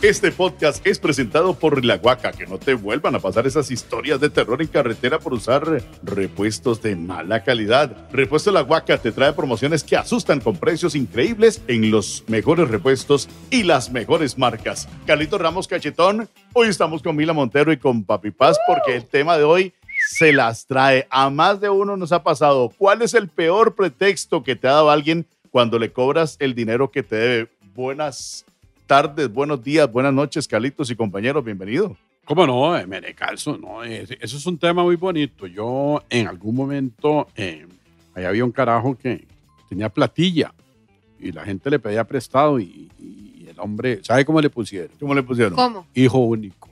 Este podcast es presentado por La Guaca. Que no te vuelvan a pasar esas historias de terror en carretera por usar repuestos de mala calidad. Repuesto La Guaca te trae promociones que asustan con precios increíbles en los mejores repuestos y las mejores marcas. Carlito Ramos Cachetón, hoy estamos con Mila Montero y con Papi Paz porque el tema de hoy se las trae. A más de uno nos ha pasado. ¿Cuál es el peor pretexto que te ha dado alguien cuando le cobras el dinero que te debe? Buenas tardes, buenos días, buenas noches, Carlitos y compañeros, bienvenido. ¿Cómo no? Eh, me descalzo, no. eh, Eso es un tema muy bonito. Yo en algún momento, eh, ahí había un carajo que tenía platilla y la gente le pedía prestado y, y el hombre, ¿sabe cómo le pusieron? ¿Cómo le pusieron? ¿Cómo? Hijo único.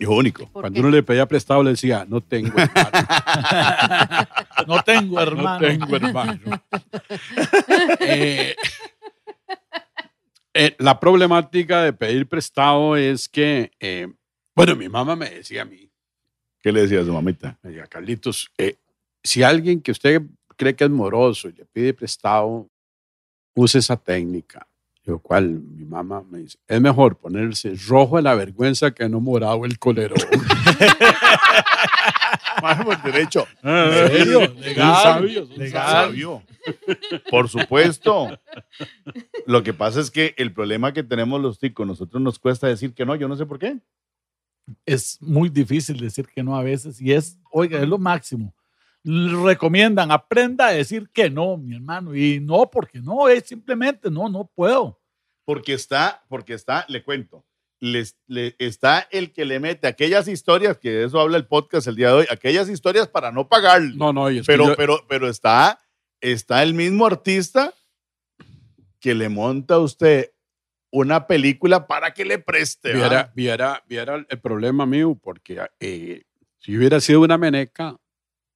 Hijo único. ¿Por Cuando qué? uno le pedía prestado le decía, no tengo hermano. No tengo no hermano. tengo hermano. Eh, eh, la problemática de pedir prestado es que, eh, bueno, mi mamá me decía a mí, ¿Qué le decía a su mamita? Me decía, Carlitos, eh, si alguien que usted cree que es moroso y le pide prestado, use esa técnica. Yo, ¿cuál? Mi mamá me dice, es mejor ponerse rojo de la vergüenza que no morado el colero. Más por derecho. ¿En serio? Son Legal, sabios, son legal. Sabio. Por supuesto. Lo que pasa es que el problema que tenemos los ticos, nosotros nos cuesta decir que no, yo no sé por qué. Es muy difícil decir que no a veces y es, oiga, es lo máximo. Recomiendan, aprenda a decir que no, mi hermano. Y no, porque no, es simplemente no, no puedo. Porque está, porque está, le cuento, les- le- está el que le mete aquellas historias, que de eso habla el podcast el día de hoy, aquellas historias para no pagar. No, no, pero, yo- pero, pero está, está el mismo artista que le monta a usted una película para que le preste. ¿va? viera, viera, viera el problema mío, porque eh, si hubiera sido una meneca,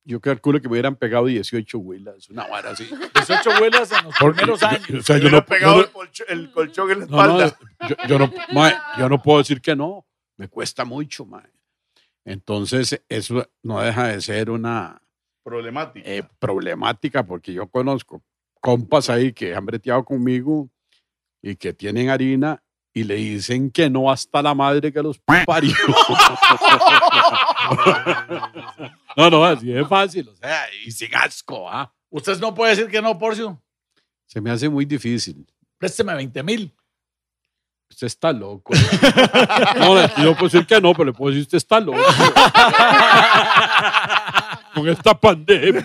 yo calculo que me hubieran pegado 18 huilas, una vara así. 18 vuelas en los primeros años. O sea, yo no, pegado yo el, colchón en la no, no, espalda. yo, yo no, mae, yo no puedo decir que no, me cuesta mucho, mae. Entonces, eso no deja de ser una Problemática. eh, problemática, porque yo conozco compas ahí que han breteado conmigo y que tienen harina y le dicen que no hasta la madre que los parió. no, no, así es fácil, o sea, y sin asco, ¿ah? Usted no puede decir que no, Porcio. Se me hace muy difícil. Présteme 20 mil. Usted está loco. No, yo puedo decir que no, pero le puedo decir usted está loco. Con esta pandemia.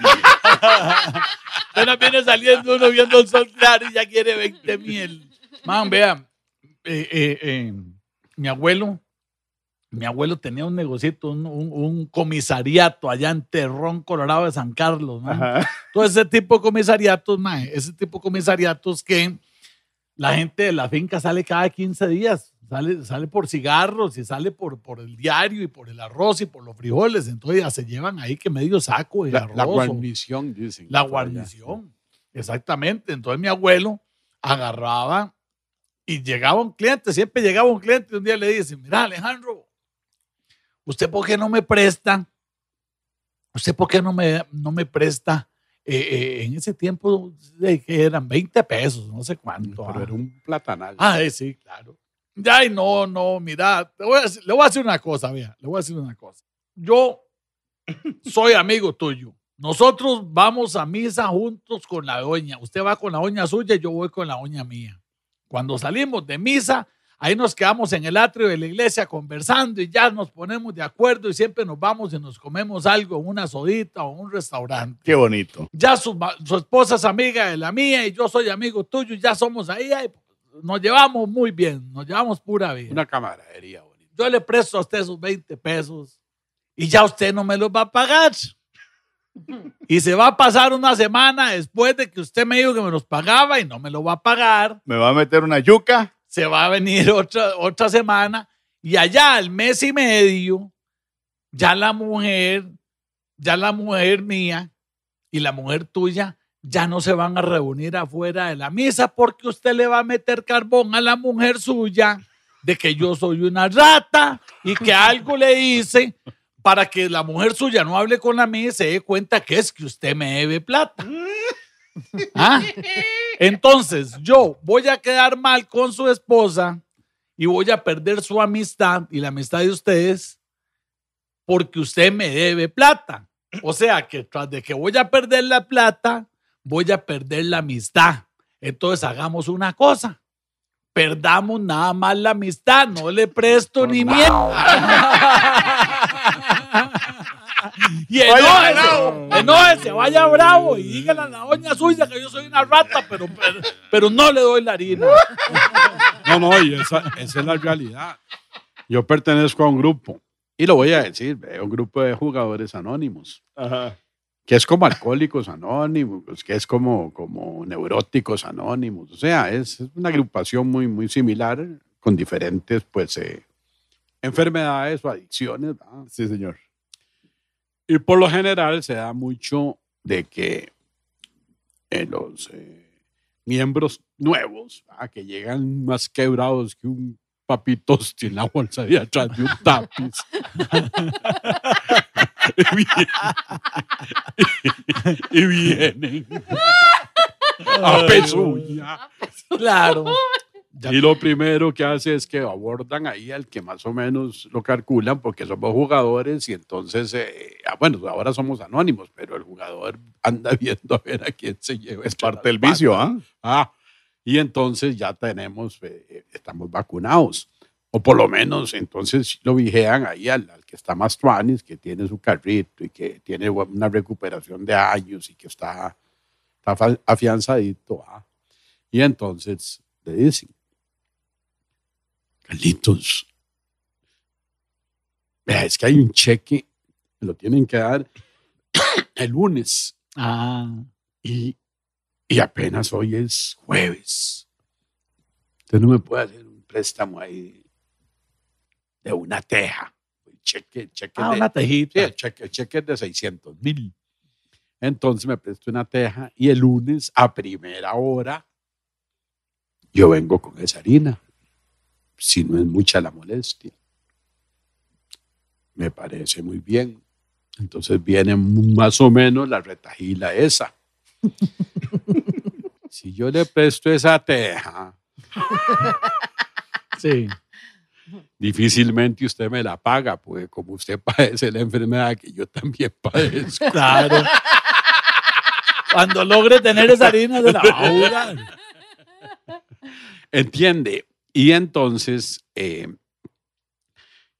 Apenas viene saliendo uno viendo el sol claro y ya quiere 20 mil. Man, vea, eh, eh, eh, mi abuelo, mi abuelo tenía un negocito, un, un- un comisariato allá en Terrón, Colorado de San Carlos. Ajá. Todo ese tipo de comisariatos, mae, ese tipo de comisariatos que la gente de la finca sale cada 15 días, sale, sale por cigarros y sale por, por el diario y por el arroz y por los frijoles, entonces ya se llevan ahí que medio saco de La, arroz. la guarnición, dicen. la por allá. guarnición, exactamente. Entonces mi abuelo agarraba y llegaba un cliente, siempre llegaba un cliente y un día le dice, mira Alejandro, ¿usted por qué no me presta? ¿Usted por qué no me, no me presta? eh, eh, en ese tiempo eran 20 pesos, no sé cuánto. Pero ah. era un platanal. Ah, eh, sí, claro. Ay, no, no, mira, voy a le voy a decir una cosa, vea, le voy a decir una cosa. yo soy amigo tuyo. Nosotros vamos a misa juntos con la doña. Usted va con la doña suya y yo voy con la doña mía. Cuando salimos de misa, ahí nos quedamos en el atrio de la iglesia conversando y ya nos ponemos de acuerdo y siempre nos vamos y nos comemos algo, una sodita o un restaurante. Qué bonito. Ya su, su esposa es amiga de la mía y yo soy amigo tuyo y ya somos ahí. nos llevamos muy bien, nos llevamos pura vida. Una camaradería bonita. Yo le presto a usted esos 20 pesos y ya usted no me los va a pagar. Y se va a pasar una semana después de que usted me dijo que me los pagaba y no me lo va a pagar. ¿Me va a meter una yuca? Se va a venir otra, otra semana y allá al mes y medio, ya la mujer, ya la mujer mía y la mujer tuya ya no se van a reunir afuera de la misa porque usted le va a meter carbón a la mujer suya de que yo soy una rata y que algo le hice para que la mujer suya no hable con la mía y se dé cuenta que es que usted me debe plata. ¿Ah? Entonces, yo voy a quedar mal con su esposa y voy a perder su amistad y la amistad de ustedes porque usted me debe plata. O sea, que tras de que voy a perder la plata, voy a perder la amistad. Entonces, hagamos una cosa. Perdamos nada más la amistad, no le presto ni miedo. Y enójese, enójese, vaya bravo y dígale a la doña suya que yo soy una rata, pero, pero, pero no le doy la harina. No, no, y esa, esa es la realidad. Yo pertenezco a un grupo, y lo voy a decir, es un grupo de jugadores anónimos, Ajá. que es como alcohólicos anónimos, que es como, como neuróticos anónimos. O sea, es una agrupación muy, muy similar, con diferentes, pues, eh, enfermedades o adicciones. ¿verdad? Sí, señor. Y por lo general se da mucho de que eh, los eh, miembros nuevos, ¿verdad? que llegan más quebrados que un papito en la bolsa de atrás de un tapiz. y, vienen, y vienen a pezuña. Claro. Y lo primero que hace es que abordan ahí al que más o menos lo calculan, porque somos jugadores y entonces, eh, ah, bueno, ahora somos anónimos, pero el jugador anda viendo a ver a quién se lleva. Es parte del vicio, ¿ah? Ah, y entonces ya tenemos, eh, estamos vacunados. O por lo menos entonces lo vigean ahí al, al que está más tuanis, que tiene su carrito y que tiene una recuperación de años y que está, está afianzadito. ah. Y entonces le dicen, Carlitos, es que hay un cheque, me lo tienen que dar el lunes. Ah, Y, y apenas hoy es jueves. Usted no me puede hacer un préstamo ahí de una teja. El cheque, cheque ah, de, una sí, tejita. el cheque, el cheque es de 600 mil. Entonces me prestó una teja y el lunes a primera hora yo vengo con esa harina. Si no es mucha la molestia. Me parece muy bien. Entonces viene más o menos la retajila esa. si yo le presto esa teja, Sí. difícilmente usted me la paga, porque como usted padece la enfermedad que yo también padezco. Claro. Cuando logre tener esa harina de la ahoga. ¿Entiende? Y entonces, eh,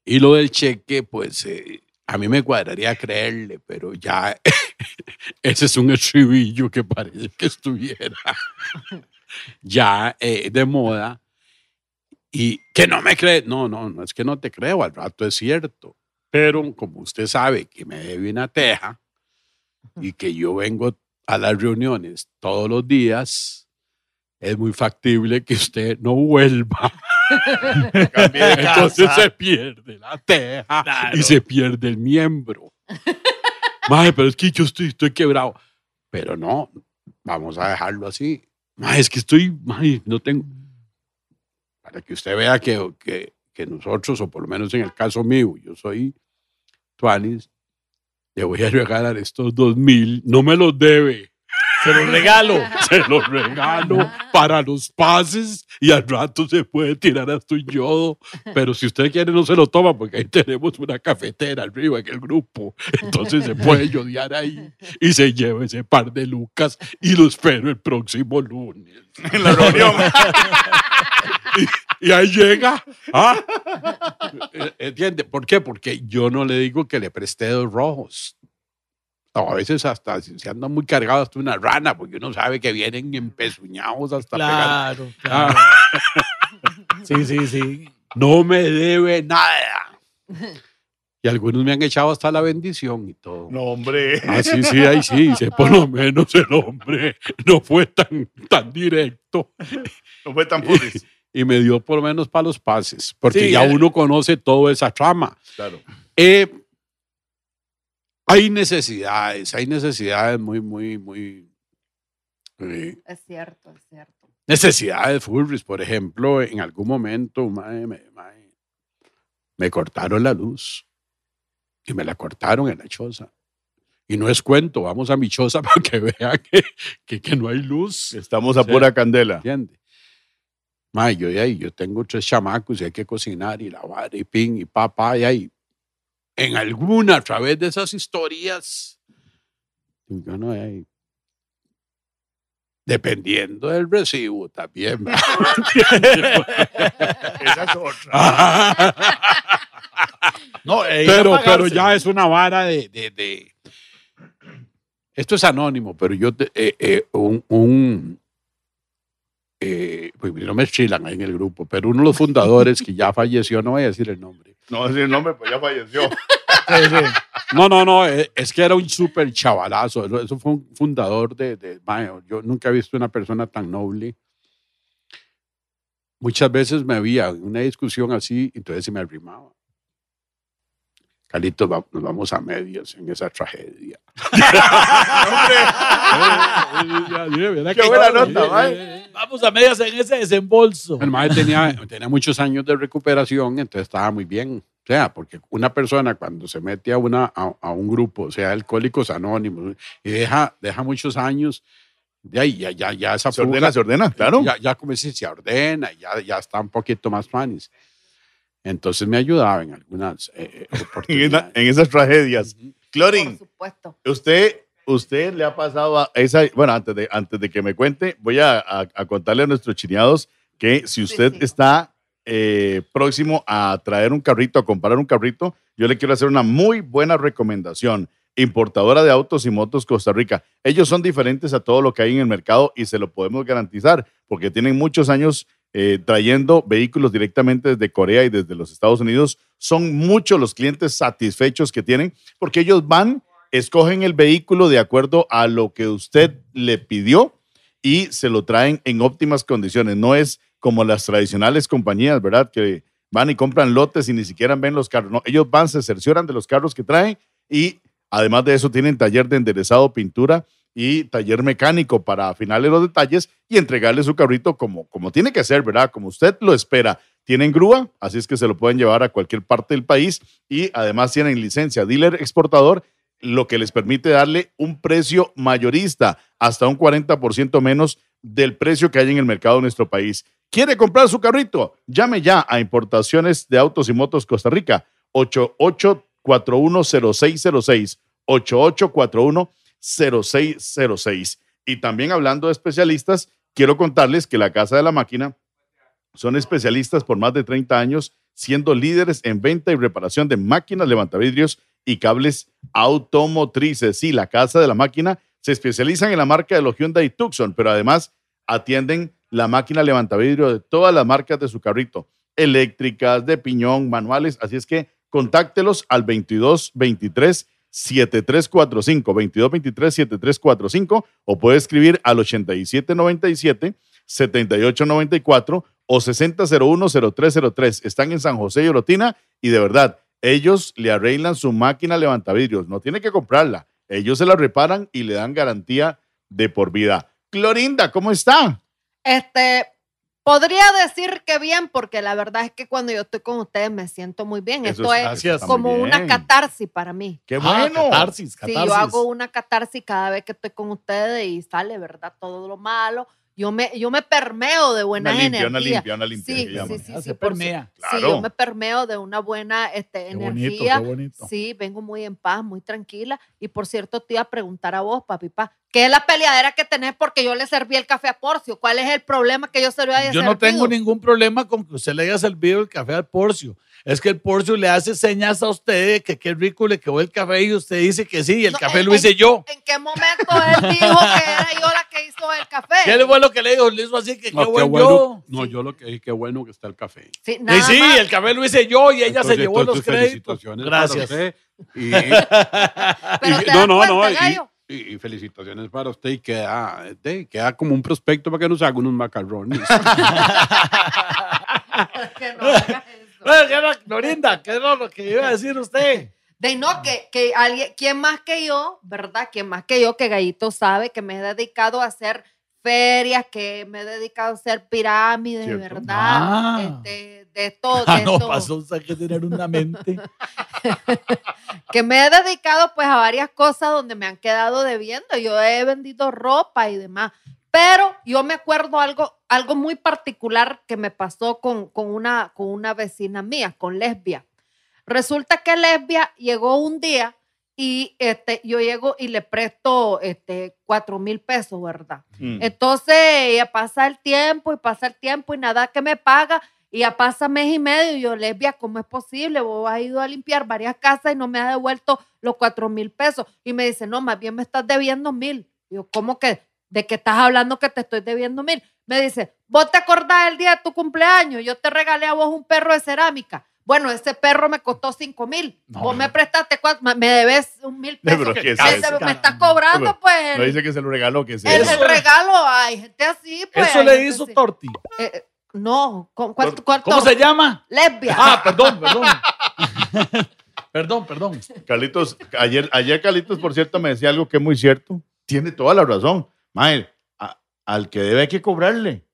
y lo del cheque, pues eh, a mí me cuadraría creerle, pero ya ese es un estribillo que parece que estuviera ya eh, de moda. Y que no me cree, no, no, no es que no te creo, al rato es cierto. Pero como usted sabe que me debe una teja y que yo vengo a las reuniones todos los días, es muy factible que usted no vuelva. Entonces se pierde la teja Claro. y se pierde el miembro. Mae, pero es que yo estoy, estoy quebrado. Pero no, vamos a dejarlo así. Mae, es que estoy, mae, no tengo. Para que usted vea que, que, que nosotros, o por lo menos en el caso mío, yo soy Tuanis, le voy a regalar estos dos mil, no me los debe. Se lo regalo. Se lo regalo para los pases y al rato se puede tirar hasta un yodo. Pero si usted quiere, no se lo toma porque ahí tenemos una cafetera arriba en el grupo. Entonces se puede yodear ahí y se lleva ese par de lucas y lo espero el próximo lunes. En la reunión. Y ahí llega. ¿ah? ¿Entiende? ¿Por qué? Porque yo no le digo que le presté dos rojos. A veces hasta si se anda muy cargado hasta una rana, porque uno sabe que vienen empezuñados hasta pegar. Claro, claro. Sí, sí, sí. No me debe nada. Y algunos me han echado hasta la bendición y todo. No, hombre. Ah, sí, sí, ahí sí, dice, por lo menos el hombre no fue tan, tan directo. No fue tan puris. Y me dio por lo menos para los pases, porque Sí, ya eh. uno conoce toda esa trama. Claro. Eh, hay necesidades, hay necesidades muy, muy, muy... eh, Es cierto, es cierto. necesidades furries, por ejemplo, en algún momento mae, me, mae, me cortaron la luz y me la cortaron en la choza. Y no es cuento, vamos a mi choza para que vean que, que, que no hay luz. Estamos a pura candela. ¿Entiende? Mae, yo yo tengo tres chamacos y hay que cocinar y lavar y pin y papá y ahí. En alguna, a través de esas historias, no hay. Dependiendo del recibo también. Esa es otra. No, eh, pero, pero ya es una vara de, de- de- Esto es anónimo, pero yo, te- eh, eh, un, un- eh, pues no me chilan ahí en el grupo, pero uno de los fundadores que ya falleció, no voy a decir el nombre. No, ese nombre pues ya falleció. Sí, sí. No, no, no, eh, es que era un súper chavalazo. Eso, fue un fundador de, de- Yo nunca he visto una persona tan noble. Muchas veces me había en una discusión así, entonces se me arrimaba. Carlitos, va- nos vamos a medias en esa tragedia. Qué buena nota, mae. Vamos a medias en ese desembolso. El mae tenía, tenía muchos años de recuperación, entonces estaba muy bien. O sea, porque una persona cuando se mete a, una, a, a un grupo, o sea, Alcohólicos Anónimos, y deja, deja muchos años, de ahí ya, ya, ya esa Se ordena, se ordena, claro. Ya, ya como si se ordena, ya, ya está un poquito más fanis. Entonces me ayudaba en algunas eh, En, esa- oportunidades. en esas tragedias. Clorin, Por supuesto. usted, usted le ha pasado a esa. Bueno, antes de, antes de que me cuente, voy a, a- a contarle a nuestros chineados que si usted sí. está eh, próximo a traer un carrito, a comprar un carrito, yo le quiero hacer una muy buena recomendación. Importadora de autos y motos Costa Rica. Ellos son diferentes a todo lo que hay en el mercado y se lo podemos garantizar porque tienen muchos años eh, trayendo vehículos directamente desde Corea y desde los Estados Unidos. Son muchos los clientes satisfechos que tienen porque ellos van, escogen el vehículo de acuerdo a lo que usted le pidió y se lo traen en óptimas condiciones. No es como las tradicionales compañías, ¿verdad? Que van y compran lotes y ni siquiera ven los carros. No, ellos van, se cercioran de los carros que traen y además de eso tienen taller de enderezado, pintura y taller mecánico para afinarle los detalles y entregarle su carrito como, como tiene que ser, ¿verdad? Como usted lo espera. Tienen grúa, así es que se lo pueden llevar a cualquier parte del país y además tienen licencia dealer exportador, lo que les permite darle un precio mayorista, hasta un 40% menos del precio que hay en el mercado de nuestro país. ¿Quiere comprar su carrito? Llame ya a Importaciones de Autos y Motos Costa Rica, 88410606, 88410606. Y también hablando de especialistas, quiero contarles que la Casa de la Máquina son especialistas por más de 30 años, siendo líderes en venta y reparación de máquinas, levantavidrios y cables automotrices. Sí, la Casa de la Máquina se especializan en la marca de los Hyundai Tucson, pero además atienden la máquina levantavidrio de todas las marcas de su carrito, eléctricas, de piñón, manuales. Así es que contáctelos al 2223 7345, 2223 7345 o puede escribir al 8797 7894 o 6001-0303. Están en San José y Orotina y de verdad, ellos le arreglan su máquina levantavidrios. No tiene que comprarla. Ellos se la reparan y le dan garantía de por vida. Clorinda, ¿cómo está? Este, podría decir que bien, porque la verdad es que cuando yo estoy con ustedes me siento muy bien. Eso Esto es- gracias. como una catarsis para mí. Qué Ah, bueno. catarsis, Sí, catarsis. yo hago una catarsis cada vez que estoy con ustedes y sale, ¿verdad? Todo lo malo. Yo me, yo me permeo de buena Una limpia, energía. una limpia, una limpia, Sí, que llaman. sí, sí, Ah, sí, se por su- permea. Sí, Claro. yo me permeo de una buena este, Qué bonito, energía. qué bonito. Sí, vengo muy en paz, muy tranquila. Y por cierto, te iba a preguntar a vos, papi, pa, ¿qué es la peleadera que tenés porque yo le serví el café a Porcio? ¿Cuál es el problema que yo serví a Yo no tengo ningún problema con que usted le haya servido el café al Porcio. Es que el Porcio le hace señas a usted de que qué rico le quedó el café y usted dice que sí, y el No, café en- lo hice yo. ¿En qué momento él dijo que era yo la que hizo el café? ¿Qué fue lo que le dijo? Le hizo así que qué No, qué bueno bueno. yo. No, yo lo que dije, qué bueno que está el café. Sí, Y nada sí, más. el café lo hice yo y ella se Entonces, llevó los créditos. felicitaciones para Gracias. usted. Y, Pero y- te no, no, cuenta, no. y-. Y, y felicitaciones para usted y queda, de- queda como un prospecto para que nos haga unos macarrones. Que no Eh, ¿qué era, Florinda, ¿qué era lo que iba a decir usted? De no, que, que alguien, ¿quién más que yo, verdad? ¿Quién más que yo, que Gallito sabe que me he dedicado a hacer ferias, que me he dedicado a hacer pirámides, Cierto. ¿verdad? Ah. Este, de todo, de Ah, no, todo. pasó usted que tener una mente. que me he dedicado pues a varias cosas donde me han quedado debiendo. Yo he vendido ropa y demás. Pero yo me acuerdo algo, algo muy particular que me pasó con, con, una, con una vecina mía, con Lesbia. Resulta que Lesbia llegó un día y este, yo llego y le presto este, cuatro mil pesos, ¿verdad? Mm. Entonces ella pasa el tiempo y pasa el tiempo y nada que me paga. Y ya pasa mes y medio y yo, lesbia, ¿cómo es posible? Vos has ido a limpiar varias casas y no me has devuelto los cuatro mil pesos. Y me dice, no, más bien me estás debiendo mil. Y yo, ¿cómo que? ¿De qué estás hablando que te estoy debiendo mil? Me dice, ¿vos te acordás del día de tu cumpleaños? Yo te regalé a vos un perro de cerámica. Bueno, ese perro me costó cinco mil. No. Vos me prestaste cuatro, me debes un mil pesos. pero ¿qué es Me- eso? me estás cobrando, pues. No el- dice que se lo regaló, que es el, el regalo, hay gente así, pues. Eso le hizo así. Torti. Eh, eh, no, ¿cu- cuál- cuál ¿Cómo se llama? Lesbia. Ah, perdón, perdón. perdón, perdón. Carlitos, ayer, ayer Carlitos, por cierto, me decía algo que es muy cierto. Tiene toda la razón. Mae, al que debe hay que cobrarle.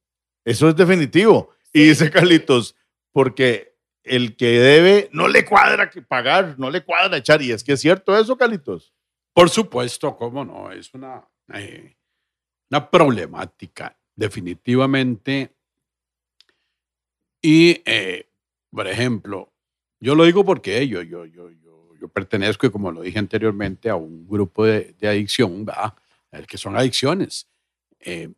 Eso es definitivo. Y dice Carlitos, porque el que debe no le cuadra pagar, no le cuadra echar. Y es que es cierto eso, Carlitos. Por supuesto, cómo no, es una, eh, una problemática, definitivamente. Y, eh, por ejemplo, yo lo digo porque yo, yo, yo, yo, yo pertenezco, y como lo dije anteriormente, a un grupo de, de adicción, ¿verdad? El que son adicciones. Eh,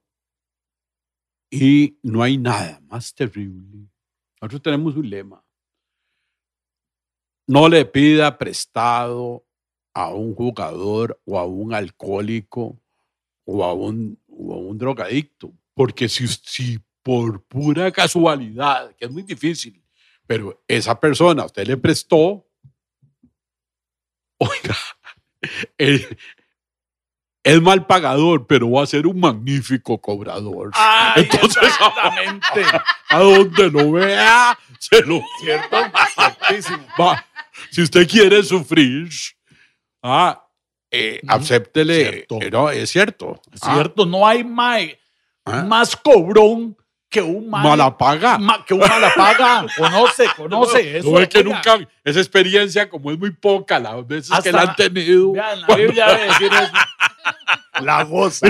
y no hay nada más terrible. Nosotros tenemos un lema. No le pida prestado a un jugador o a un alcohólico o a un, o a un drogadicto. Porque si, si por pura casualidad, que es muy difícil, pero esa persona usted le prestó, oiga, él- es mal pagador, pero va a ser un magnífico cobrador. Ay, Entonces, exactamente. a donde lo vea, se lo ¿Cierto? Va. Si usted quiere sufrir, ah, eh, acéptele. Cierto. Eh, no, es cierto. Es Ah, cierto, no hay ah, más cobrón que un mae. mala paga. ma- que un mala paga. Conoce, conoce. Eso, no es que nunca, esa experiencia, como es muy poca, las veces que Hasta la la- han tenido. Vean, la Biblia debe decir eso. La goza.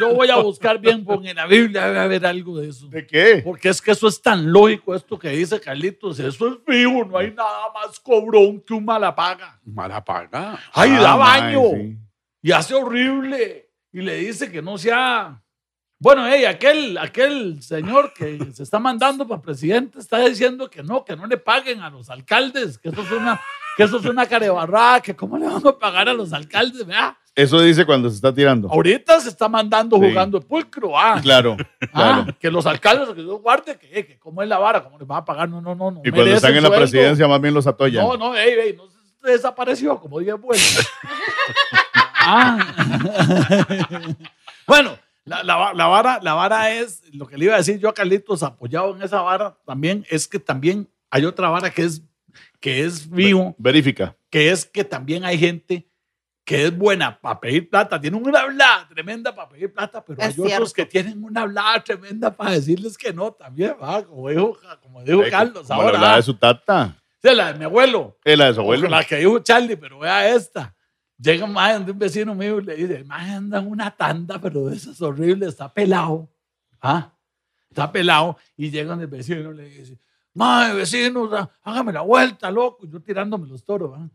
Yo voy a buscar bien, en la Biblia debe haber algo de eso. ¿De qué? Porque es que eso es tan lógico, esto que dice Carlitos. Eso es fijo, no hay nada más cobrón que un mala paga. Mala paga. Ay, Ah, da mae, baño. sí. Y hace horrible. Y le dice que no sea. Bueno, hey, aquel, aquel señor que se está mandando para presidente está diciendo que no, que no le paguen a los alcaldes, que eso es una, que eso es una carebarrada, que cómo le van a pagar a los alcaldes, ¿verdad? Eso dice cuando se está tirando. Ahorita se está mandando Sí. jugando el pulcro, ah. Claro, Ah, claro. que los alcaldes, que Dios guarde, que, que cómo es la vara, cómo les van a pagar, no, no, no. no Y cuando están en la presidencia, más bien los atollan. No, no, ey, ey, no se desapareció como 10 vueltas. Ah. bueno, la, la, la vara, la vara es, lo que le iba a decir yo a Carlitos, apoyado en esa vara también, es que también hay otra vara que es, que es vivo, Verifica. que es que también hay gente que es buena para pedir plata, tiene una hablada tremenda para pedir plata, pero Es hay otros que tienen una hablada tremenda para decirles que no también, ¿va? como dijo, como dijo Eh, Carlos como la ahora. ¿va? de su tata. Sí, la de mi abuelo. Es la de su abuelo. La que dijo Charlie, pero vea esta. Llega un mae donde un vecino mío y le dice, en una tanda, pero de esas horribles, está pelado. ¿Ah? Está pelado. Y llega el vecino y le dice, mae, vecino, hágame la vuelta, loco. Yo tirándome los toros, ¿va?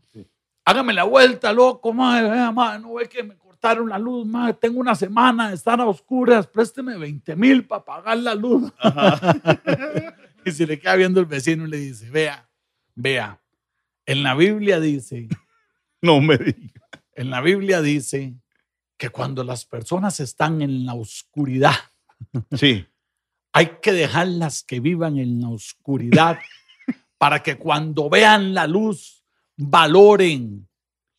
Hágame la vuelta, loco, mae, vea, mae, no ve que me cortaron la luz, mae, tengo una semana de estar a oscuras, présteme 20 mil para pagar la luz. y se le queda viendo el vecino y le dice, vea, vea, en la Biblia dice, No me digas. en la Biblia dice que cuando las personas están en la oscuridad, Sí. hay que dejarlas que vivan en la oscuridad para que cuando vean la luz valoren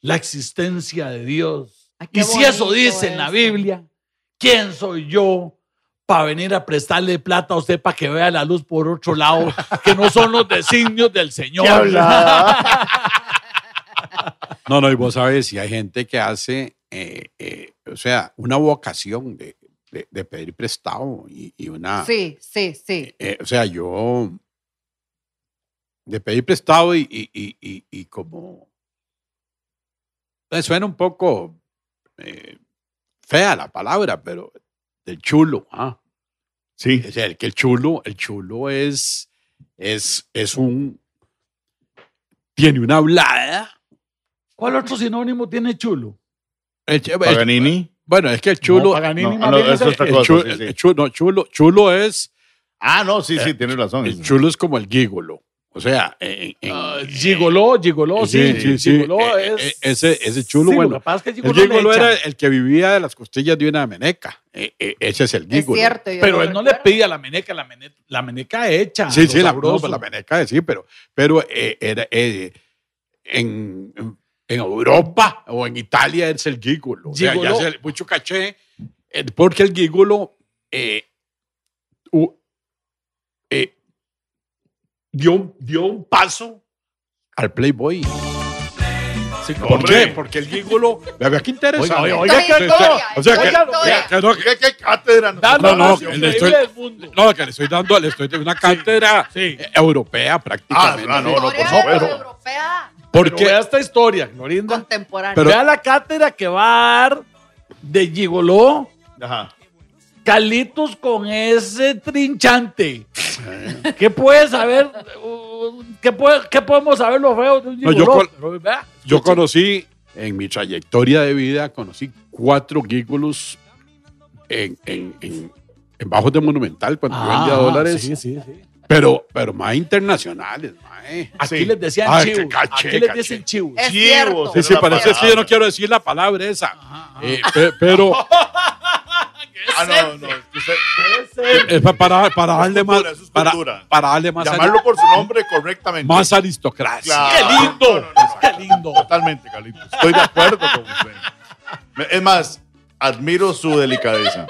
la existencia de Dios. Ay, Y si eso dice en la. Biblia, ¿quién soy yo para venir a prestarle plata a usted para que vea la luz por otro lado, que no son los designios del Señor? No, no, y vos sabes, si hay gente que hace, eh, eh, o sea, una vocación de, de- de pedir prestado y, y una... Sí, sí, sí. eh, o sea, yo... De pedir prestado y, y, y, y- y como... Me suena un poco eh, fea la palabra, pero del chulo, ¿ah? Sí. Sea, el, que el chulo, el chulo es, es, es un... Tiene una hablada. ¿Cuál otro sinónimo tiene chulo? El, el- Paganini. bueno, es que el chulo... No, Paganini No, es es otra el cosa, chulo, sí, sí. el chulo- no, chulo, chulo es... Ah, no, sí, sí, tienes razón. El chulo es como el gigolo. O sea, en, en- Ah, gigoló, gigoló, sí, Sí, sí, gigoló Eh, es- eh, ese, ese chulo, Sí, bueno. que es que el gigoló le gigolo era el que vivía de las costillas de una meneca. Eh, eh, ese es el Es gigolo. cierto. yo Pero él no le pedía la meneca, la, mene- la meneca hecha. Sí, sí, la, no, pues la meneca, sí, pero, pero eh, era, eh, en, Europa o en Italia es el gigolo. O sea, ya se- mucho caché, eh, porque el gigolo eh, u- eh, dio, un- dio un paso al Playboy. Sí, ¿Por Hombre. qué? Porque el gigolo, vea qué interesante. Oiga, oiga, oiga, O sea, historia, o sea, que- que no- ¿Qué, qué cátedra? No, no, más le estoy-. No, que le estoy dando, le estoy dando una cátedra Sí. eh, europea prácticamente. Ah, no, no, por Historia supuesto. europea Pero Porque vea esta historia, Glorinda. contemporánea. Pero- vea la cátedra que va a dar de gigoló Ajá. Calitos con ese trinchante. ¿Qué puede saber? ¿Qué, puede- qué podemos saber los feos de un No, yo con- Pero conocí, en mi trayectoria de vida, conocí cuatro gigolos en, en, en, en Bajos de Monumental cuando yo vendía Ah, dólares, Sí, sí, sí. pero, pero más internacionales, mae. Aquí Sí. les decían Ay, chivos. caché, Aquí les caché. dicen chivos. Es Chivos, cierto. Sí, sí, es que yo no quiero decir la palabra esa. Eh, pe- pero Ah, no, no. es usted- para, para darle más, es para, para darle más, Llamarlo por su nombre correctamente. más aristocracia. Claro. ¡Qué lindo! No, no, no, ¡Qué lindo! Totalmente, Carlitos. Estoy de acuerdo con usted. Es más, admiro su delicadeza.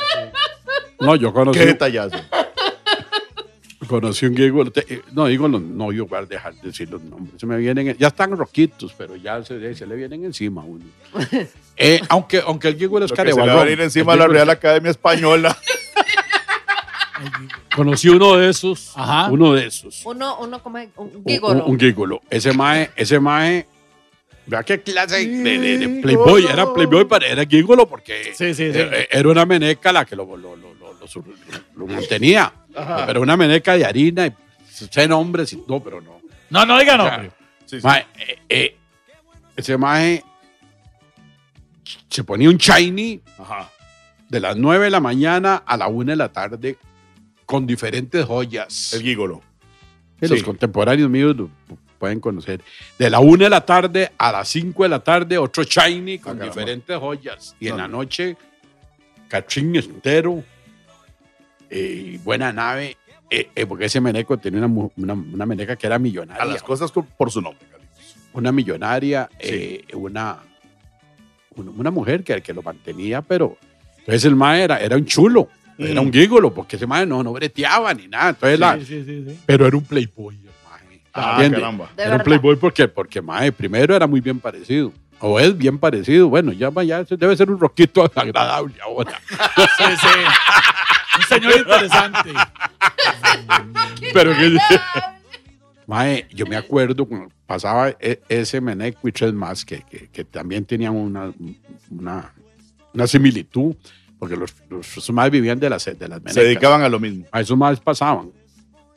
No, yo conocí, Qué detallazo. conocí un te- eh, No, digo, los- no, yo voy a dejar de decir los nombres. Se me vienen, ya están roquitos, pero ya se, se le vienen encima a uno. Eh, aunque, aunque el gigolo es que se le va a carebalón. venir encima de la Real Academia Española. Conocí uno de esos. Ajá. Uno de esos. Uno, uno como un gigolo. Un, un gigolo. Ese mae, ese mae, vea qué clase de, de- de playboy. Era playboy, pero era gigolo porque Sí, sí, sí. era una meneca la que lo, lo, lo, lo- lo sur- lo mantenía. Pero una meneca de harina y seis nombres y no, pero no. No, no O sea, nombre. Sí, sí. Mae, eh, eh, ese mae se ponía un shiny Ajá. de las 9 de la mañana a la 1 de la tarde con diferentes joyas. El que sí. Los contemporáneos míos lo pueden conocer. De la 1 de la tarde a las 5 de la tarde, otro shiny con Ah, caramba. diferentes joyas. Y en No, la no. noche, cachín entero, eh, buena nave. eh, eh, porque ese meneco tenía una, una, una meneca que era millonaria. A las cosas con- por su nombre, Carlitos. una millonaria, Sí. eh, una, una, una mujer que, que lo mantenía, pero entonces el mae era, era un chulo, era Mm. un gígolo, porque ese mae no, no breteaba ni nada. Entonces la- Sí, sí, sí, sí. pero era un playboy, el mae. Ah, caramba. Era un playboy porque, porque mae, primero era muy bien parecido. O es bien parecido. Bueno, ya, va, ya debe ser un roquito agradable ahora. Sí, sí. Un señor interesante. Pero que Mae, yo me acuerdo cuando pasaba e- ese Meneco y tres más que, que, que también tenían una, una, una similitud, porque los, los, más vivían de las, de las Menecas. Se dedicaban a lo mismo. A esos más pasaban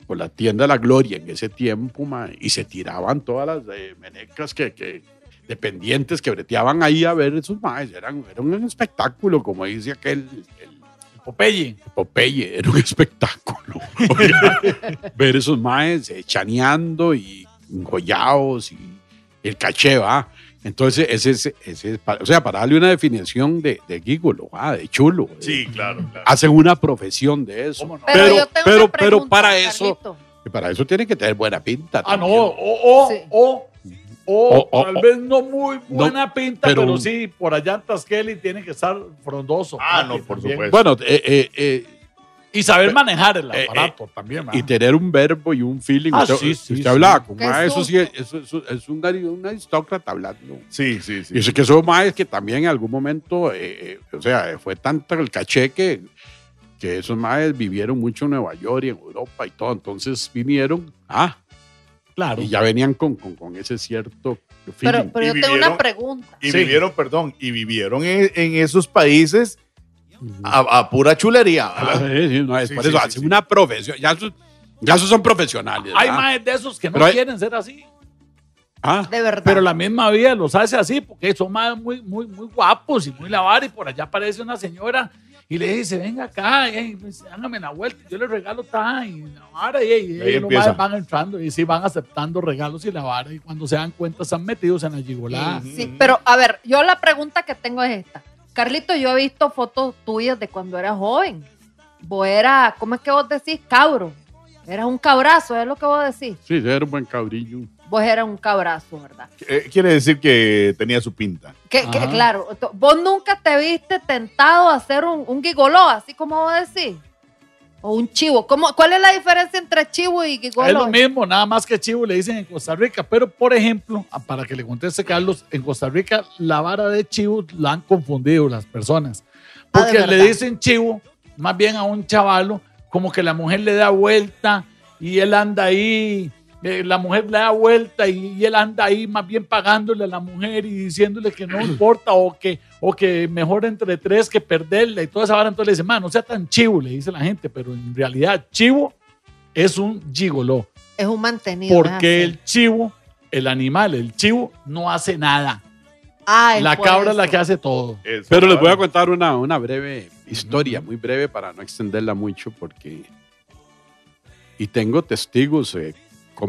por la tienda de la Gloria en ese tiempo, mae, y se tiraban todas las eh, Menecas que, que dependientes que breteaban ahí a ver esos más. Eran, era un espectáculo, como dice aquel. el- Popeye. Popeye, era un espectáculo. Oiga, ver esos maes eh, chaneando y enjollados y el caché, va. Entonces, ese es, ese es para- o sea, para darle una definición de, de gígolo, ah, de chulo. Sí, claro, claro. Hacen una profesión de eso. ¿Cómo no? Pero, Pero, yo tengo pero, una pero para eso, para eso tiene que tener buena pinta. Ah, no. también. O, o, Sí. o, o, O- o- tal o- vez no muy buena pinta, pero- pero, sí, por allá en Tasqueli tiene que estar frondoso. Ah, no, por supuesto. Bueno, eh, eh, eh, Y saber manejar el Eh, aparato también, ¿verdad? y tener un verbo y un feeling. Ah, usted, sí, sí, usted sí. hablaba con eso sí, eso, eso- es un, ari- un aristócrata hablando. Sí, sí, sí. Y sé que esos maes que también en algún momento, eh, eh, o sea, fue tanto el caché que, que esos maes vivieron mucho en Nueva York y en Europa y todo. Entonces vinieron, ah, Claro. y ya venían con, con, con ese cierto feeling. Pero, pero Y yo tengo vivieron- una pregunta. Y Sí. vivieron, perdón, y vivieron en, en esos países a, a pura chulería. ¿verdad? sí, sí, no, es Sí, por sí, eso, sí, hacen sí. una profesión. Ya esos, ya esos son profesionales. Hay ¿verdad? más de esos que no Pero hay- quieren ser así. Ah, De verdad. Pero la misma vida los hace así, porque son más muy, muy, muy guapos y muy lavar. Y por allá aparece una señora y le dice: Venga acá, pues, hágame la vuelta. Yo le regalo ta y la vara. Y, y, y los empieza. maes van entrando y sí van aceptando regalos y la vara. Y cuando se dan cuenta, están metidos en la gigolada. Sí, pero a ver, yo la pregunta que tengo es esta. Carlito, yo he visto fotos tuyas de cuando eras joven. Vos eras, ¿cómo es que vos decís? Cabro. Eras un cabrazo, es lo que vos decís. sí, era un buen cabrillo. Vos eras un cabrazo, ¿verdad? Eh, Quiere decir que tenía su pinta. Que, que, Ajá. claro, vos nunca te viste tentado a hacer un, un gigoló, así como vos decís. O un chivo. ¿Cómo, ¿Cuál es la diferencia entre chivo y Es gigoló? lo mismo, nada más que chivo le dicen en Costa Rica. Pero, por ejemplo, ah, para que le conteste Carlos, en Costa Rica la vara de chivo la han confundido las personas. Ah, ¿de Porque le dicen chivo más bien a un chavalo, como que la mujer le da vuelta y él anda ahí, eh, la mujer le da vuelta y, y él anda ahí más bien pagándole a la mujer y diciéndole que no importa o que, o que mejor entre tres que perderla y toda esa vara. Entonces le dice, man, no sea tan chivo, le dice la gente, pero en realidad chivo es un gigoló. Es un mantenido. Porque el chivo, el animal, el chivo, no hace nada. Ah, La cabra es la que hace todo. Eso, Pero les voy a contar una, una breve historia, muy breve para no extenderla mucho, porque. Y tengo testigos. eh,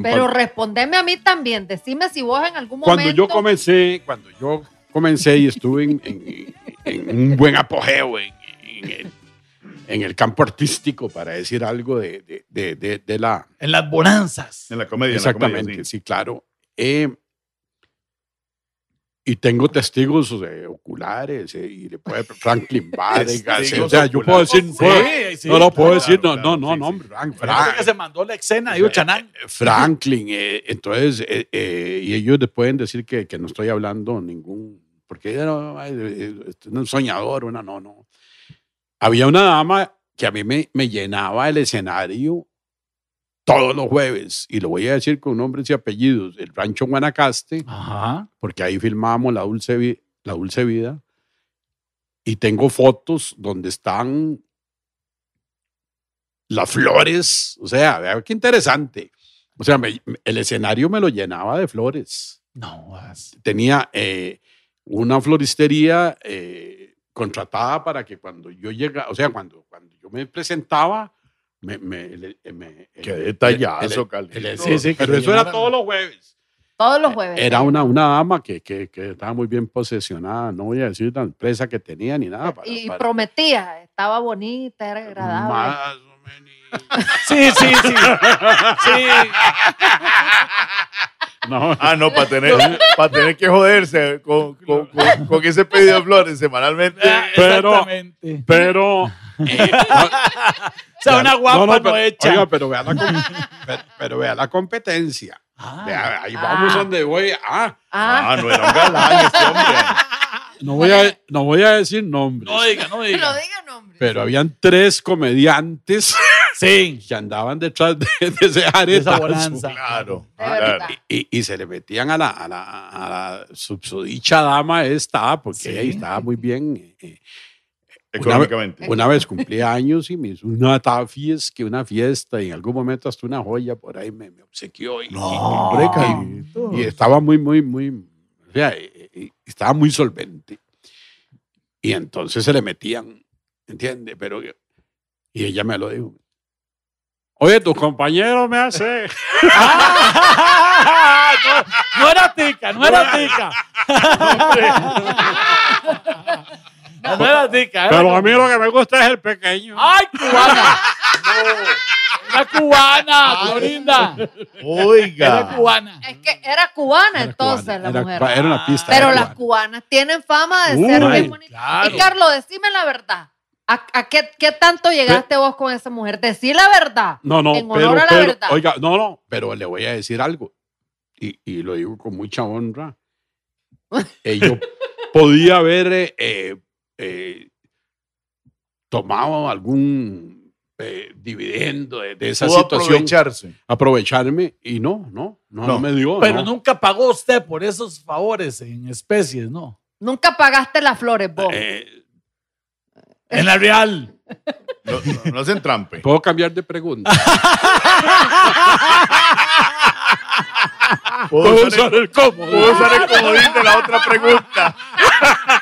Pero respondeme a mí también. Decime si vos en algún cuando momento. yo comencé, cuando yo comencé y estuve en, en- en un buen apogeo en, en el, en el campo artístico, para decir algo de, de- de- de- de la. En las bonanzas. En la comedia. en la comedia, Exactamente, sí. sí, claro. Eh, y tengo testigos eh, oculares eh, y le puede Franklin Vargas. Testigos o sea, yo puedo decir, puedo- Sí, no lo puedo claro, decir, no, claro, no, no, no, hombre, Frank- Fíjate que Frank- se mandó la escena, digo, Chanán. Franklin, eh, entonces, eh, eh, y ellos le pueden decir que, que no estoy hablando ningún, porque no, ay, eh, es un soñador, una no, no. Había una dama que a mí me, me llenaba el escenario todos los jueves, y lo voy a decir con nombres y apellidos, el Rancho Guanacaste, Ajá. porque ahí filmábamos La Dulce, la Dulce Vida, y tengo fotos donde están las flores, o sea, vea qué interesante. O sea, me- el escenario me lo llenaba de flores. No, vas. Tenía eh, una floristería eh, contratada para que cuando yo llegaba, o sea, cuando, cuando yo me presentaba, me... me, me- Qué detallazo, el- Carlito. el- Sí, sí, pero eso era todos los jueves. Todos los jueves. Era una, una dama que, que, que estaba muy bien posesionada, no voy a decir la empresa que tenía ni nada. para- y para- prometía, estaba bonita, era agradable. Más o menos. Sí, sí, sí. Sí. No, Ah, no, para tener, para tener que joderse con, con, con- con ese pedido de flores semanalmente. Pero- Exactamente. pero. eh, no, O sea, una guapa no, pero, hecha. Oiga, pero vea, la, pero, pero vea la competencia. Vea, ahí vamos donde voy. Ah, Ah, no era un galán este hombre. no voy a, no voy a decir nombres. No diga, no No diga. diga nombre. Pero habían tres comediantes Sí. que andaban detrás de, de ese bonanza. Claro. De claro. Y, y se le metían a la, a la, a la subsodicha dama esta, porque Sí. ella estaba muy bien. eh, eh, Económicamente. Una, vez cumplía años y me hizo una tafis, que una fiesta, y en algún momento hasta una joya por ahí me, me obsequió. Y, Hombre, y- y estaba muy, muy, muy, o sea, eh, estaba muy solvente. Y entonces se le metían, ¿entiendes? Pero, y ella me lo dijo. Oye, tu compañero me hace. Ah, no, no era tica, no era tica. No, no era tica. era Pero como- a mí lo que me gusta es el pequeño. ¡Ay, cubana! Era cubana, Florinda. Era Oiga. cubana. Es que era cubana Era entonces cubana, la era mujer. Era una pista. Pero era las cubana. cubanas tienen fama de Uy, ser bien bonitas. claro. Y Carlos, decime la verdad. ¿A, a qué, qué tanto llegaste vos con esa mujer? Decí la verdad. No, no, En pero, honor a la pero- verdad. oiga, no, no, pero le voy a decir algo. Y, y lo digo con mucha honra. Eh, yo podía haber eh, eh, tomado algún eh, dividendo de, de esa situación. aprovecharse. Aprovecharme y no, no, no, No. no me dio. Pero no. nunca pagó usted por esos favores en especies, ¿no? Nunca pagaste las flores vos. Eh, En la real. No, no, no se entrampe. Puedo cambiar de pregunta. Puedo Puedo usar el cómodo. Puedo usar el comodín de la otra pregunta.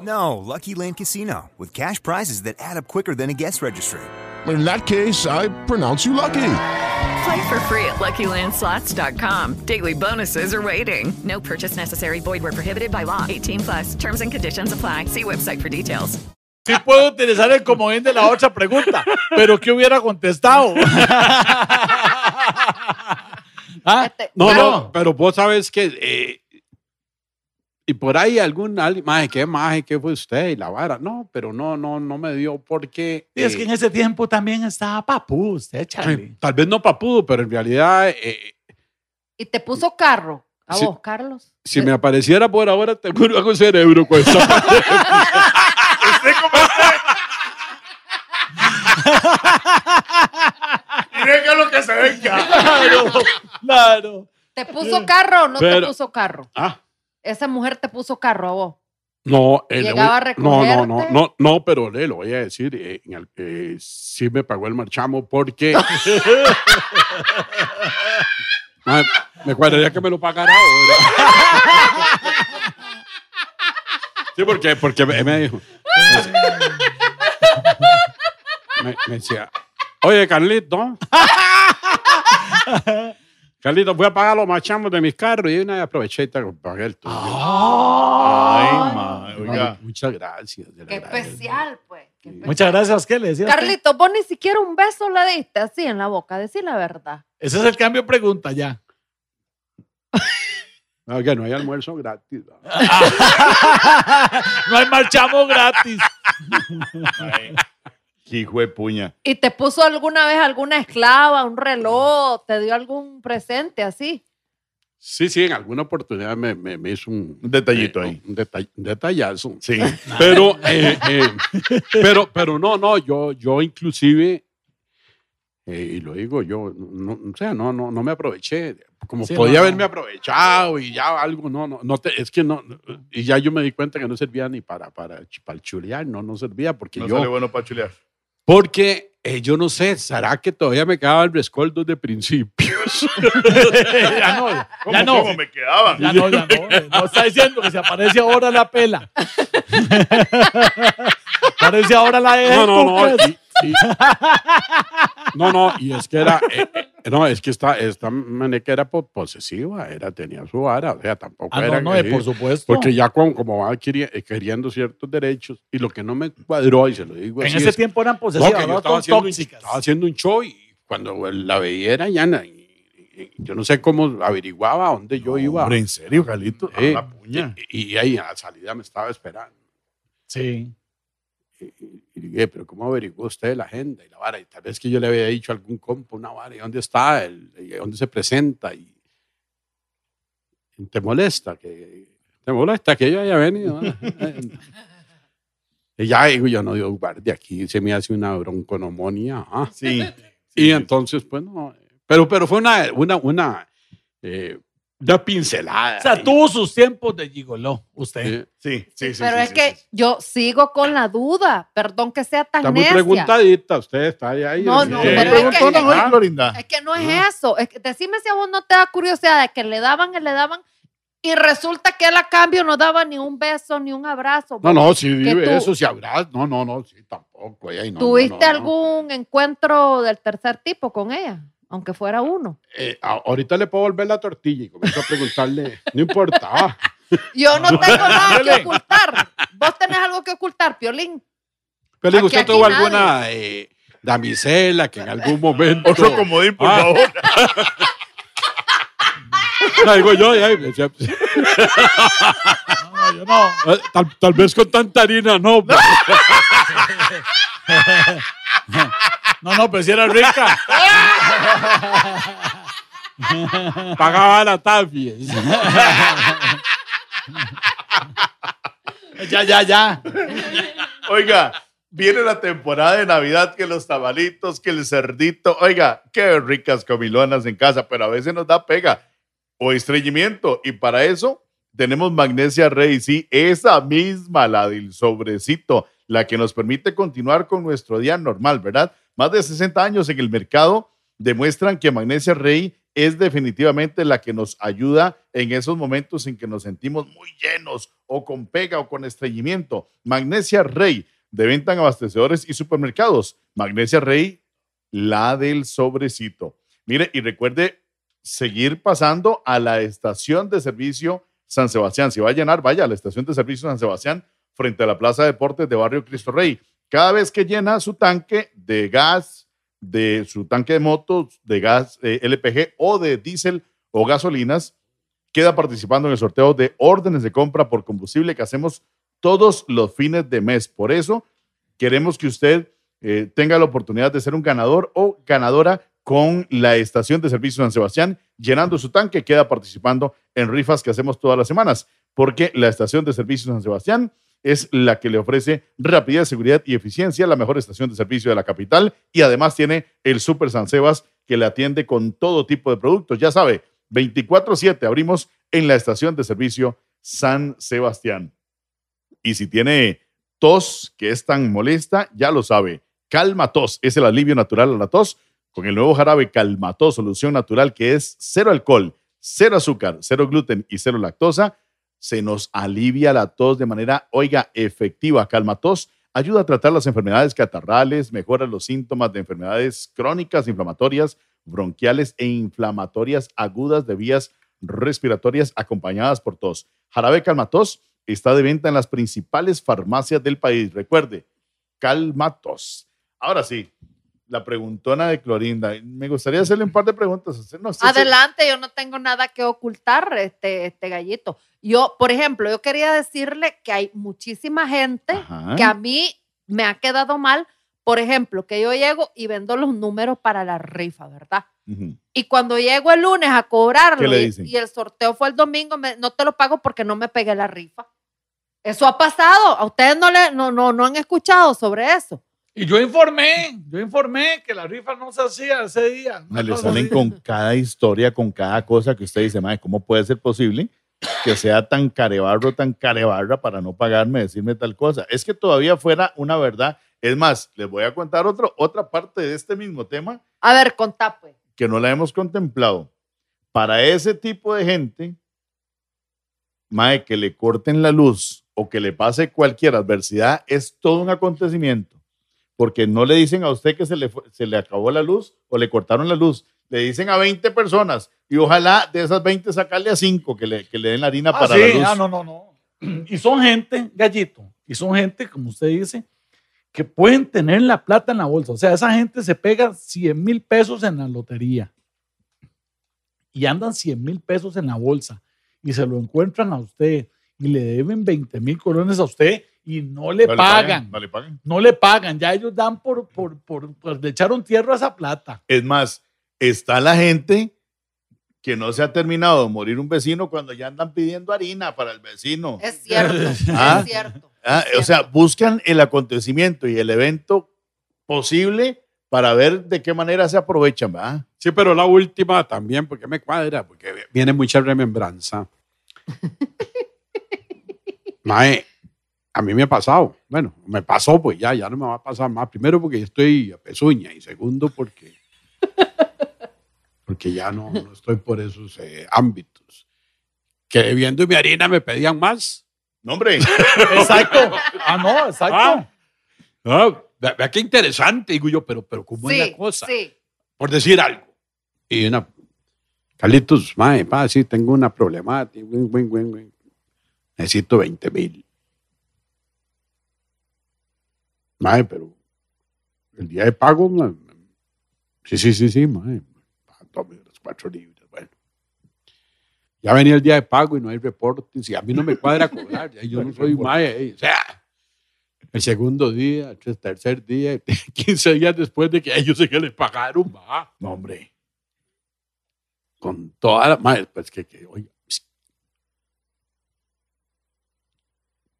No, Lucky Land Casino, with cash prizes that add up quicker than a guest registry. In that case, I pronounce you lucky. Play for free at LuckyLandSlots.com. Daily bonuses are waiting. No purchase necessary. Void where prohibited by law. 18 plus. Terms and conditions apply. See website for details. Sí puedo utilizar el comodín de la otra pregunta, pero ¿qué hubiera contestado? ¿Ah? No, no, pero vos sabes que. eh, y por ahí algún alguien, maje, ¿qué maje? ¿Qué fue usted? Y la vara. No, pero no, no, no me dio porque. Y es eh, que en ese tiempo también estaba papu, usted, Charlie. tal vez no papudo, pero en realidad, eh, y te puso carro. A Sí. vos, Carlos. si me apareciera por ahora, te juro que un cerebro con esta Y venga lo que se venga. Claro, claro. ¿Te puso carro o no te Pero- puso carro? Ah, Esa mujer te puso carro a vos. no, eh, le Llegaba a no, no, no, no, no, pero le lo voy a decir, eh, en el- eh, sí me pagó el marchamo porque Ah, me cuadraría que me lo pagara ahora. Sí, porque, porque me, me dijo. Me, me decía, oye, Carlito. Carlito, voy a pagar los marchamos de mis carros y una vez aproveché y te pagué el tuyo. Ay, ma, oiga. Muchas gracias. Qué especial, pues. qué especial. Muchas gracias, ¿qué le decía? usted? Carlito, vos ni siquiera un beso le diste así en la boca. Decí la verdad. Ese es el cambio de pregunta ya. Oiga, no hay almuerzo gratis. ¿no? No hay marchamo gratis. Ay, Hijo de puña. ¿Y te puso alguna vez alguna esclava, un reloj? ¿Te dio algún presente así? Sí, sí, en alguna oportunidad me, me, me hizo un, Un detallito eh, ahí. Un, detall- un detallazo. Sí. Pero, eh, eh, pero, pero no, no, yo, yo inclusive, eh, y lo digo yo, no, o sea, no, no, no me aproveché. Como Sí, podía no, no. haberme aprovechado y ya algo, no, no, no te- es que no, y ya yo me di cuenta que no servía ni para, para, para el chulear, no, no servía porque No yo, sale bueno para chulear. Porque eh, yo no sé, ¿será que todavía me quedaba el rescoldo de principios? ya no, ¿Cómo, ya no. cómo me quedaban? Ya no, ya no. No está diciendo que se aparece ahora la pela. Aparece ahora la de No, no, no. Tucas. y- y- no, no, y es que era, eh, eh, No, es que esta, esta maneca era po- posesiva, era, tenía su vara, o sea, tampoco Ah, no, era. no, que eh, por supuesto. Porque ya como, como va queri- eh, queriendo ciertos derechos, y lo que no me cuadró, y se lo digo En así ese es- tiempo eran no, posesivas, que yo estaba haciendo, un, tóxicas. estaba haciendo un show y cuando la veía era llana. Y, y yo no sé cómo averiguaba a dónde yo iba. Hombre, ¿en serio, Galito? A Eh, la puña. y, y ahí a la salida me estaba esperando. Sí. Y dije, pero ¿cómo averiguó usted la agenda y la vara? Y tal vez que yo le había dicho a algún compa una vara, ¿y dónde está? Y ¿Dónde se presenta? Y, y te molesta que te molesta que yo haya venido. y ya digo, yo no digo, guarde, aquí se me hace una bronconomonía. ¿ah? Sí. Y entonces, pues no. Pero, pero fue una, una, una, eh, una pincelada. O sea, tuvo sus tiempos de gigoló, usted. Sí, sí, sí. Pero sí, es sí, que sí. yo sigo con la duda. Perdón que sea tan Está muy preguntadita, usted está ahí. ahí No, no, pero es que- ah, Florinda. Es que no es eso. Es que decime si a vos no te da curiosidad de que le daban y le daban y resulta que él a cambio no daba ni un beso ni un abrazo. No, no, si Que vive tú- eso, si habrá. No, no, no, sí, tampoco. ahí no, no, ¿Tuviste no, no. algún encuentro del tercer tipo con ella? Aunque fuera uno. Eh, ahorita le puedo volver la tortilla y comienzo a preguntarle. no importa. Yo no tengo nada que Piolín. ocultar. Vos tenés algo que ocultar, Piolín. Aquí, ¿usted tuvo alguna eh, damisela que en algún momento. Otro comodín, por Ah. favor. No, digo yo, ya, ya, No, yo no. eh, tal, tal vez con tanta harina, no. No, no, pero si era rica. Pagaba la tafia. ya, ya, ya. Oiga, viene la temporada de Navidad, que los tamalitos, que el cerdito. Oiga, qué ricas comilonas en casa, pero a veces nos da pega o estreñimiento. Y para eso tenemos Magnesia Rey, sí, esa misma, la del sobrecito, la que nos permite continuar con nuestro día normal, ¿verdad? Más de 60 años en el mercado demuestran que Magnesia Rey es definitivamente la que nos ayuda en esos momentos en que nos sentimos muy llenos o con pega o con estreñimiento. Magnesia Rey, de venta en abastecedores y supermercados. Magnesia Rey, la del sobrecito. Mire, y recuerde seguir pasando a la estación de servicio San Sebastián. Si va a llenar, vaya a la estación de servicio San Sebastián frente a la Plaza de Deportes de Barrio Cristo Rey. Cada vez que llena su tanque de gas, de su tanque de motos, de gas eh, LPG o de diésel o gasolinas, queda participando en el sorteo de órdenes de compra por combustible que hacemos todos los fines de mes. Por eso queremos que usted eh, tenga la oportunidad de ser un ganador o ganadora con la estación de servicio San Sebastián, llenando su tanque, queda participando en rifas que hacemos todas las semanas, porque la estación de servicio San Sebastián es la que le ofrece rapidez, seguridad y eficiencia, la mejor estación de servicio de la capital y además tiene el Super San Sebas que le atiende con todo tipo de productos. Ya sabe, 24/7 abrimos en la estación de servicio San Sebastián. Y si tiene tos que es tan molesta, ya lo sabe. Calma tos es el alivio natural a la tos con el nuevo jarabe Calmatos, solución natural que es cero alcohol, cero azúcar, cero gluten y cero lactosa. Se nos alivia la tos de manera, oiga, efectiva. Calmatos ayuda a tratar las enfermedades catarrales, mejora los síntomas de enfermedades crónicas, inflamatorias, bronquiales e inflamatorias agudas de vías respiratorias acompañadas por tos. Jarabe Calmatos está de venta en las principales farmacias del país. Recuerde, Calmatos. Ahora sí, la preguntona de Clorinda. Me gustaría hacerle un par de preguntas. No Adelante, yo no tengo nada que ocultar, este, este gallito. Yo, por ejemplo, yo quería decirle que hay muchísima gente Ajá. que a mí me ha quedado mal. Por ejemplo, que yo llego y vendo los números para la rifa, ¿verdad? Y cuando llego el lunes a cobrarlo ¿Qué le y- el sorteo fue el domingo, me- no te lo pago porque no me pegué la rifa. Eso ha pasado. ¿A ustedes no, le, no, no, no han escuchado sobre eso? Y yo informé, yo informé que la rifa no se hacía ese día. Ah, Le No, salen con cada historia, con cada cosa que usted dice, madre, ¿cómo puede ser posible que sea tan carebarro, tan carebarra para no pagarme, decirme tal cosa? Es que todavía fuera una verdad. Es más, les voy a contar otro, otra parte de este mismo tema A ver, contá pues. que no la hemos contemplado. Para ese tipo de gente, mae, que le corten la luz o que le pase cualquier adversidad es todo un acontecimiento. Porque no le dicen a usted que se le, se le acabó la luz o le cortaron la luz. le dicen a 20 personas y ojalá de esas 20 sacarle a 5 que le, que le den la harina Ah, para sí, la luz. ah, no, no, no. Y son gente, gallito, y son gente, como usted dice, que pueden tener la plata en la bolsa. O sea, esa gente se pega 100 mil pesos en la lotería y andan 100 mil pesos en la bolsa y se lo encuentran a usted y le deben 20 mil colones a usted y no le No le pagan. no le pagan. No le pagan. Ya ellos dan por, por, por, por- le echaron tierra a esa plata. Es más, está la gente que no se ha terminado de morir un vecino cuando ya andan pidiendo harina para el vecino. Es cierto, Ah, es cierto. ah, o sea, buscan el acontecimiento y el evento posible para ver de qué manera se aprovechan, ¿verdad? Sí, pero la última también, porque me cuadra, porque viene mucha remembranza. Mae, a mí me ha pasado. Bueno, me pasó, pues ya, ya no me va a pasar más. Primero porque yo estoy a pezuña y segundo porque, porque ya no, no estoy por esos eh, ámbitos. Que debiendo mi harina me pedían más. No, hombre. Exacto. Ah, no, exacto. Ah, ah, vea, vea qué interesante, digo yo, pero, pero ¿cómo es Sí, la cosa? sí. por decir algo. Y una, Carlitos, mae, pa, sí, tengo una problemática, necesito 20 mil. Mae, pero el día de pago, mae, sí, sí, sí, sí, mae, pa, tome las cuatro libras, bueno. Ya venía el día de pago y no hay reportes y a mí no me cuadra cobrar, yo no soy mae, o sea, el segundo día, el tercer día, 15 días después de que ellos se que le pagaron, va. No, hombre. Con toda la. Mae, pues que, que oiga.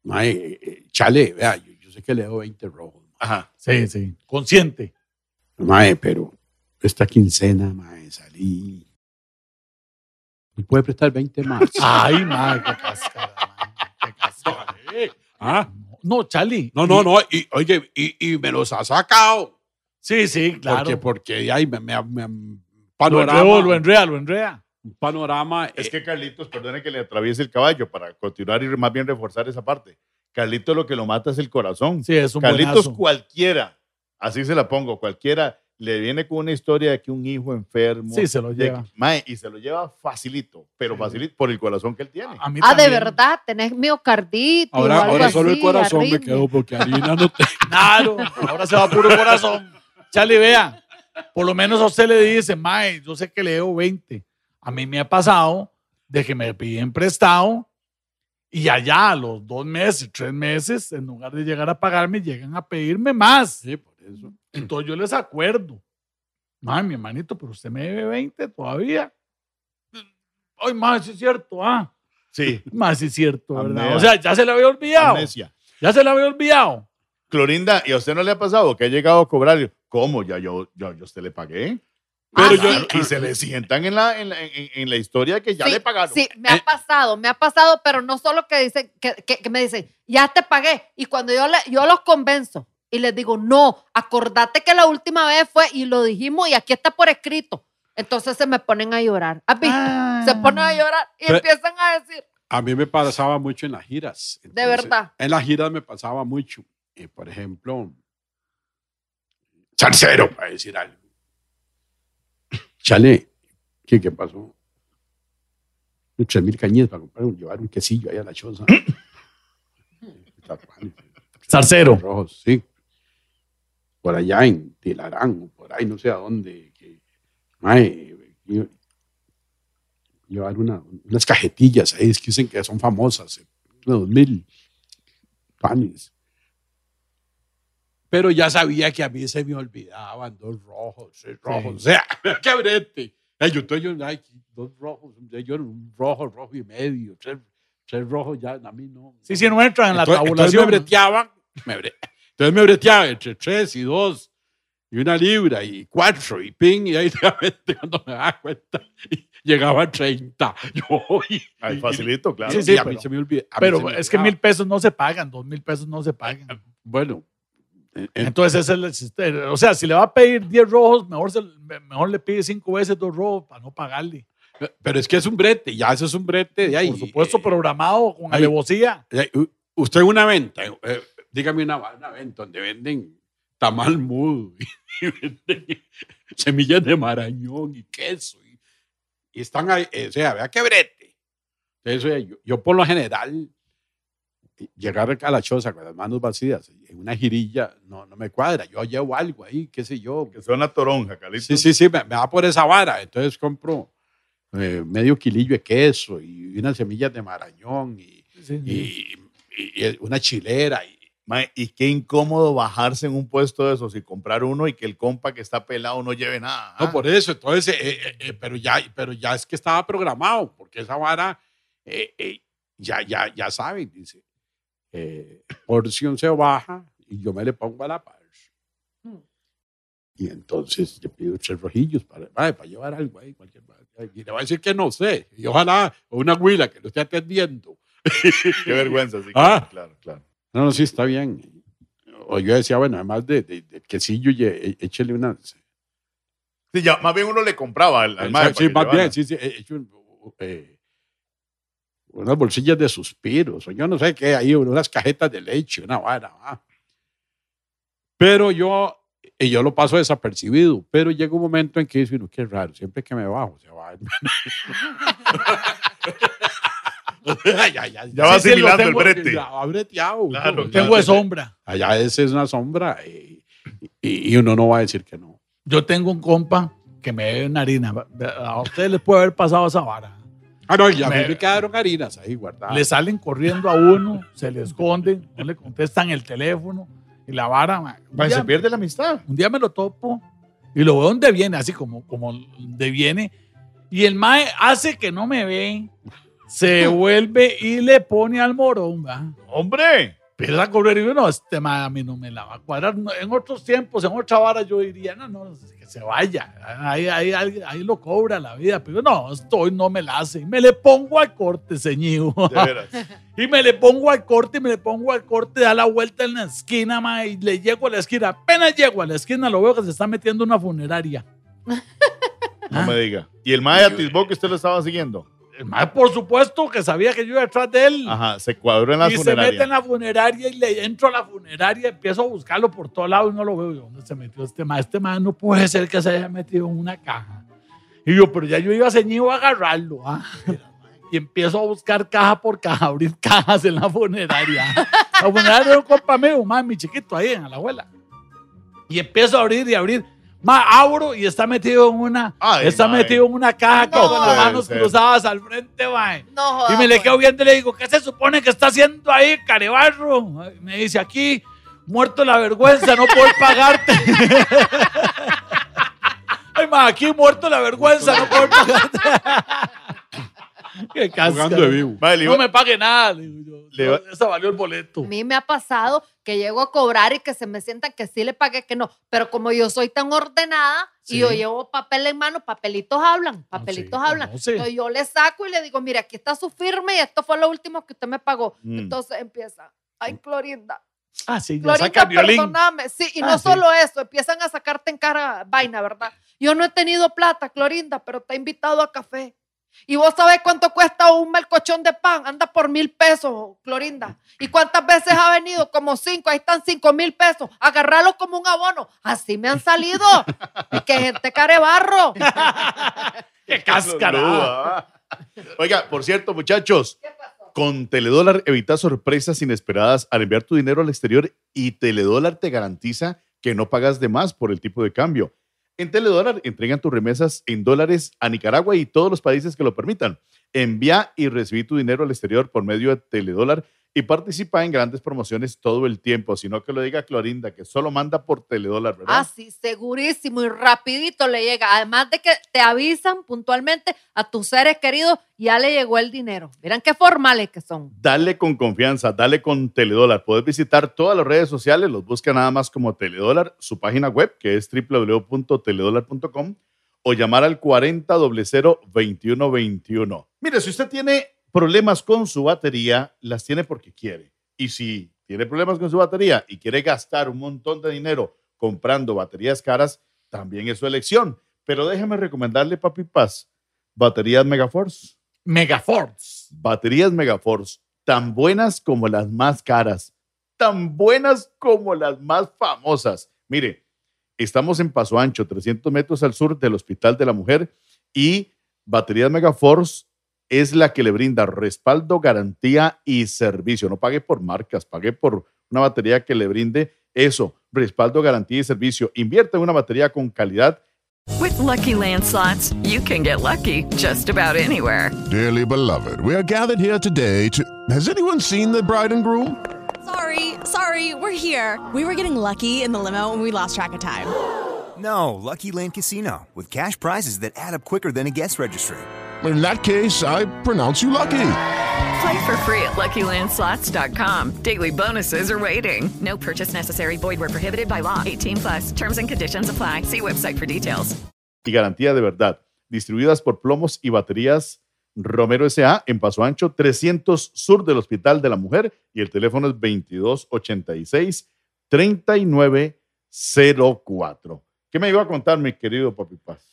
Mae, eh, eh, chale, vea, yo, sé que le doy 20 rojos. Ajá. Sí, sí. Consciente. Mae, pero esta quincena, mae, salí. ¿Me puede prestar 20 más? Ay, madre, qué cascara, mae, qué cascara. ¿Ah? No, Charlie. No, no, no. Y, oye, y, y me los ha sacado. Sí, sí, claro. Porque, porque ahí me, me, me- Lo panorama. lo enrea, lo enrea. un panorama. Es eh, que Carlitos, perdone que le atraviese el caballo para continuar y más bien reforzar esa parte. Carlitos lo que lo mata es el corazón. Sí, es un Carlitos buenazo. cualquiera, así se la pongo, cualquiera le viene con una historia de que un hijo enfermo. Sí, se lo de lleva. que- mae, y se lo lleva facilito, pero facilito por el corazón que él tiene. A mí Ah, de verdad, tenés miocardito. o ahora algo ahora solo el corazón me quedó porque harina no te. Claro, ahora se va puro corazón. Charlie, vea, por lo menos a usted le dice, Mae, yo sé que le debo 20. A mí me ha pasado de que me piden prestado y allá a los dos meses, tres meses, en lugar de llegar a pagarme, llegan a pedirme más. Sí, por eso. Entonces yo les acuerdo. Mae, mi hermanito, pero usted me debe 20 todavía. Ay, mae, sí es cierto, ah. Sí. Mae, sí es cierto, ¿verdad? O sea, ya se le había olvidado. Amnesia. Ya se le había olvidado. Clorinda, ¿y a usted no le ha pasado que ha llegado a cobrar? ¿Cómo? Ya yo, yo, yo a usted le pagué. Ah, Pero yo, sí. y se le sientan en la, en la, en- en la historia que ya sí, le pagaron. Sí, me ha pasado, me ha pasado, pero no solo que dicen, que, que- que me dicen, ya te pagué. Y cuando yo, le, yo los convenzo y les digo, no, acordate que la última vez fue y lo dijimos y aquí está por escrito. Entonces se me ponen a llorar. ¿Has visto? Se ponen a llorar y Pero- empiezan a decir, A mí me pasaba mucho en las giras. de verdad. En las giras me pasaba mucho. Eh, por ejemplo, Salcero, para decir algo. Chale, ¿qué, qué pasó? Tres mil cañitas para comprar, un- llevar un quesillo ahí a la choza. Zarcero. Rojos, sí. Por allá en Tilarán, o por ahí, no sé a dónde. Que, mae, llevar una- unas cajetillas ahí, es que dicen que son famosas, eh, dos mil panes. Pero ya sabía que a mí se me olvidaban dos rojos, tres rojos. O sea, qué brete. Yo estoy, yo, ay, dos rojos, yo un rojo, rojo y medio, tres, tres rojos ya, a mí no. Sí, sí, no entran en la Entonces- Entonces tabulación. me breteaban, me bre- entonces me breteaba entre tres y dos, y una libra, y cuatro, y ping, y ahí realmente cuando me daba cuenta, llegaba a 30. Yo, y, Ay, facilito, claro. Sí, Sí, sí, a pero- mí se me olvida. a mí se Pero es que olvidaba. mil pesos no se pagan, dos mil pesos no se pagan. Bueno, Entonces, ese es el. O sea, si le va a pedir 10 rojos, mejor, se- mejor le pide cinco veces dos rojos para no pagarle. pero es que es un brete, ya eso es un brete de ahí. Por supuesto, eh, programado con ay. alevosía. eh, usted en una venta, eh, dígame una, una venta donde venden tamal mudo y venden semillas de marañón y queso. Y, y están ahí, eh, o sea, vea qué brete. Entonces, eh, yo, yo por lo general, eh, llegar a la choza con las manos vacías en una girilla no, no me cuadra. Yo llevo algo ahí, qué sé yo. Que sea una toronja, Calito. Sí, sí, sí, me, me va por esa vara. Entonces compro eh, medio kilillo de queso y unas semillas de marañón y, y- y- y una chilera. Y, y qué incómodo bajarse en un puesto de esos y comprar uno y que el compa que está pelado no lleve nada. No, por eso, entonces, eh, eh, eh, pero, ya, pero ya es que estaba programado, porque esa vara, eh, eh, ya, ya, ya saben, dice, eh, porción se baja y yo me le pongo a la par. Y entonces yo pido tres rojillos para, para llevar algo ahí, cualquier. Y le va a decir que no sé, y ojalá una huila que lo esté atendiendo. Qué vergüenza, sí. Ah. Claro, claro. No, no, sí, está bien. O yo decía, bueno, además de, de, de quesillo, ye- échele una, Sí, ya, más bien uno le compraba al, al Sí, más llevara. bien, sí, sí. he hecho un- eh, unas bolsillas de suspiros, o yo no sé qué, ahí unas cajetas de leche, una vara. ah. Pero yo, y yo lo paso desapercibido, pero llega un momento en que dice uno, qué raro, siempre que me bajo se va. ya, ya, Ya va Sí, sí, lo asimilando el brete. ya va breteado. Claro, ¿no? Tengo de sombra. Allá ese es una sombra y, y- y uno no va a decir que no. Yo tengo un compa que me debe una harina. A ustedes les puede haber pasado esa vara. Ah, no, ya Me- me, me quedaron harinas ahí guardadas. Le salen corriendo a uno, se le esconden, no le contestan el teléfono y la vara. día- se pierde la amistad. Un día me lo topo y lo veo donde viene, así como, como de viene. Y el mae hace que no me ve, se vuelve y le pone al morón. ¡Hombre! Empieza a correr y yo, no, este mae a mí no me la va a cuadrar. En otros tiempos, en otra vara, yo diría, no, no, se vaya. Ahí, ahí, ahí, ahí lo cobra la vida. Pero no, estoy, no me la hace. Y me le pongo al corte, ceñido. De veras. Y me le pongo al corte, y me le pongo al corte, da la vuelta en la esquina, ma, y le llego a la esquina. Apenas llego a la esquina, lo veo que se está metiendo en una funeraria. No me diga. ¿Y el mae atisbó que usted lo estaba siguiendo? Por supuesto, que sabía que yo iba detrás de él. Ajá, se cuadró en la y se mete funeraria. en la funeraria y le entro a la funeraria, empiezo a buscarlo por todos lados y no lo veo. Yo, ¿dónde se metió este mae? Este mae no puede ser que se haya metido en una caja. Y yo, pero ya yo iba ceñido a agarrarlo. ¿ah? Y empiezo a buscar caja por caja, abrir cajas en la funeraria. La funeraria era un compa mío, mae, mi chiquito ahí en la abuela. Y empiezo a abrir y abrir. Ma, abro y está metido en una, Ay, está mae. metido en una caja No con las manos ser. cruzadas al frente, mae. No Y me le pues. quedo viendo y le digo, ¿qué se supone que está haciendo ahí, carebarro? Y Me dice, aquí, muerto la vergüenza, no puedo pagarte. Ay, ma, aquí muerto la vergüenza, no puedo pagarte. Qué. Jugando de vivo. Mae, le No me pague nada. le digo yo. No, Esa valió el boleto. A mí me ha pasado que llego a cobrar y que se me sientan que sí le pagué, que no. Pero como yo soy tan ordenada Sí. y yo llevo papel en mano, papelitos hablan, papelitos sí, hablan. conoce. Entonces yo le saco y le digo, mira, aquí está su firma y esto fue lo último que usted me pagó. Mm. Entonces empieza, ay, Clorinda, Ah, sí, ya Clorinda, saca violín. perdóname. Sí, y Ah, no sí. solo eso, empiezan a sacarte en cara vaina, ¿verdad? Yo no he tenido plata, Clorinda, pero te he invitado a café. Y vos sabés cuánto cuesta un melcochón de pan. Anda por mil pesos, Clorinda. ¿Y cuántas veces ha venido? Como cinco. Ahí están cinco mil pesos. Agarralo como un abono. Así me han salido. y que gente carebarro. Qué cáscara. Oiga, por cierto, muchachos, con Teledólar evitas sorpresas inesperadas al enviar tu dinero al exterior y Teledólar te garantiza que no pagas de más por el tipo de cambio. En Teledólar entregan tus remesas en dólares a Nicaragua y todos los países que lo permitan. Envía y recibí tu dinero al exterior por medio de Teledólar y participa en grandes promociones todo el tiempo, sino que lo diga Clorinda, que solo manda por Teledólar, ¿verdad? Así, segurísimo y rapidito le llega. Además de que te avisan puntualmente a tus seres queridos, ya le llegó el dinero. Miren qué formales que son. Dale con confianza, dale con Teledólar. Puedes visitar todas las redes sociales, los busca nada más como Teledólar, su página web que es www.teledólar.com o llamar al 40 2121. Mire, si usted tiene problemas con su batería, las tiene porque quiere. Y si tiene problemas con su batería y quiere gastar un montón de dinero comprando baterías caras, también es su elección. Pero déjeme recomendarle, Papi Paz, baterías Megaforce Megaforce. baterías Megaforce, tan buenas como las más caras, tan buenas como las más famosas. Mire, Estamos en Paso Ancho, 300 metros al sur del Hospital de la Mujer y Baterías Megaforce es la que le brinda respaldo, garantía y servicio. No pague por marcas, pague por una batería que le brinde eso, respaldo, garantía y servicio. Invierta en una batería con calidad. With Lucky Land slots, you can get lucky just about anywhere. Dearly beloved, we are gathered here today to. Has anyone seen the bride and groom? Sorry, sorry, we're here. We were getting lucky in the limo and we lost track of time. No, Lucky Land Casino, with cash prizes that add up quicker than a guest registry. In that case, I pronounce you lucky. Play for free at LuckyLandSlots.com. Daily bonuses are waiting. No purchase necessary. Void where prohibited by law. 18 plus. Terms and conditions apply. See website for details. y garantía de verdad. Distribuidas por Plomos y Baterías Romero S.A. en Paso Ancho, 300 sur del Hospital de la Mujer y el teléfono es 2286-3904. ¿Qué me iba a contar, mi querido Papi Paz?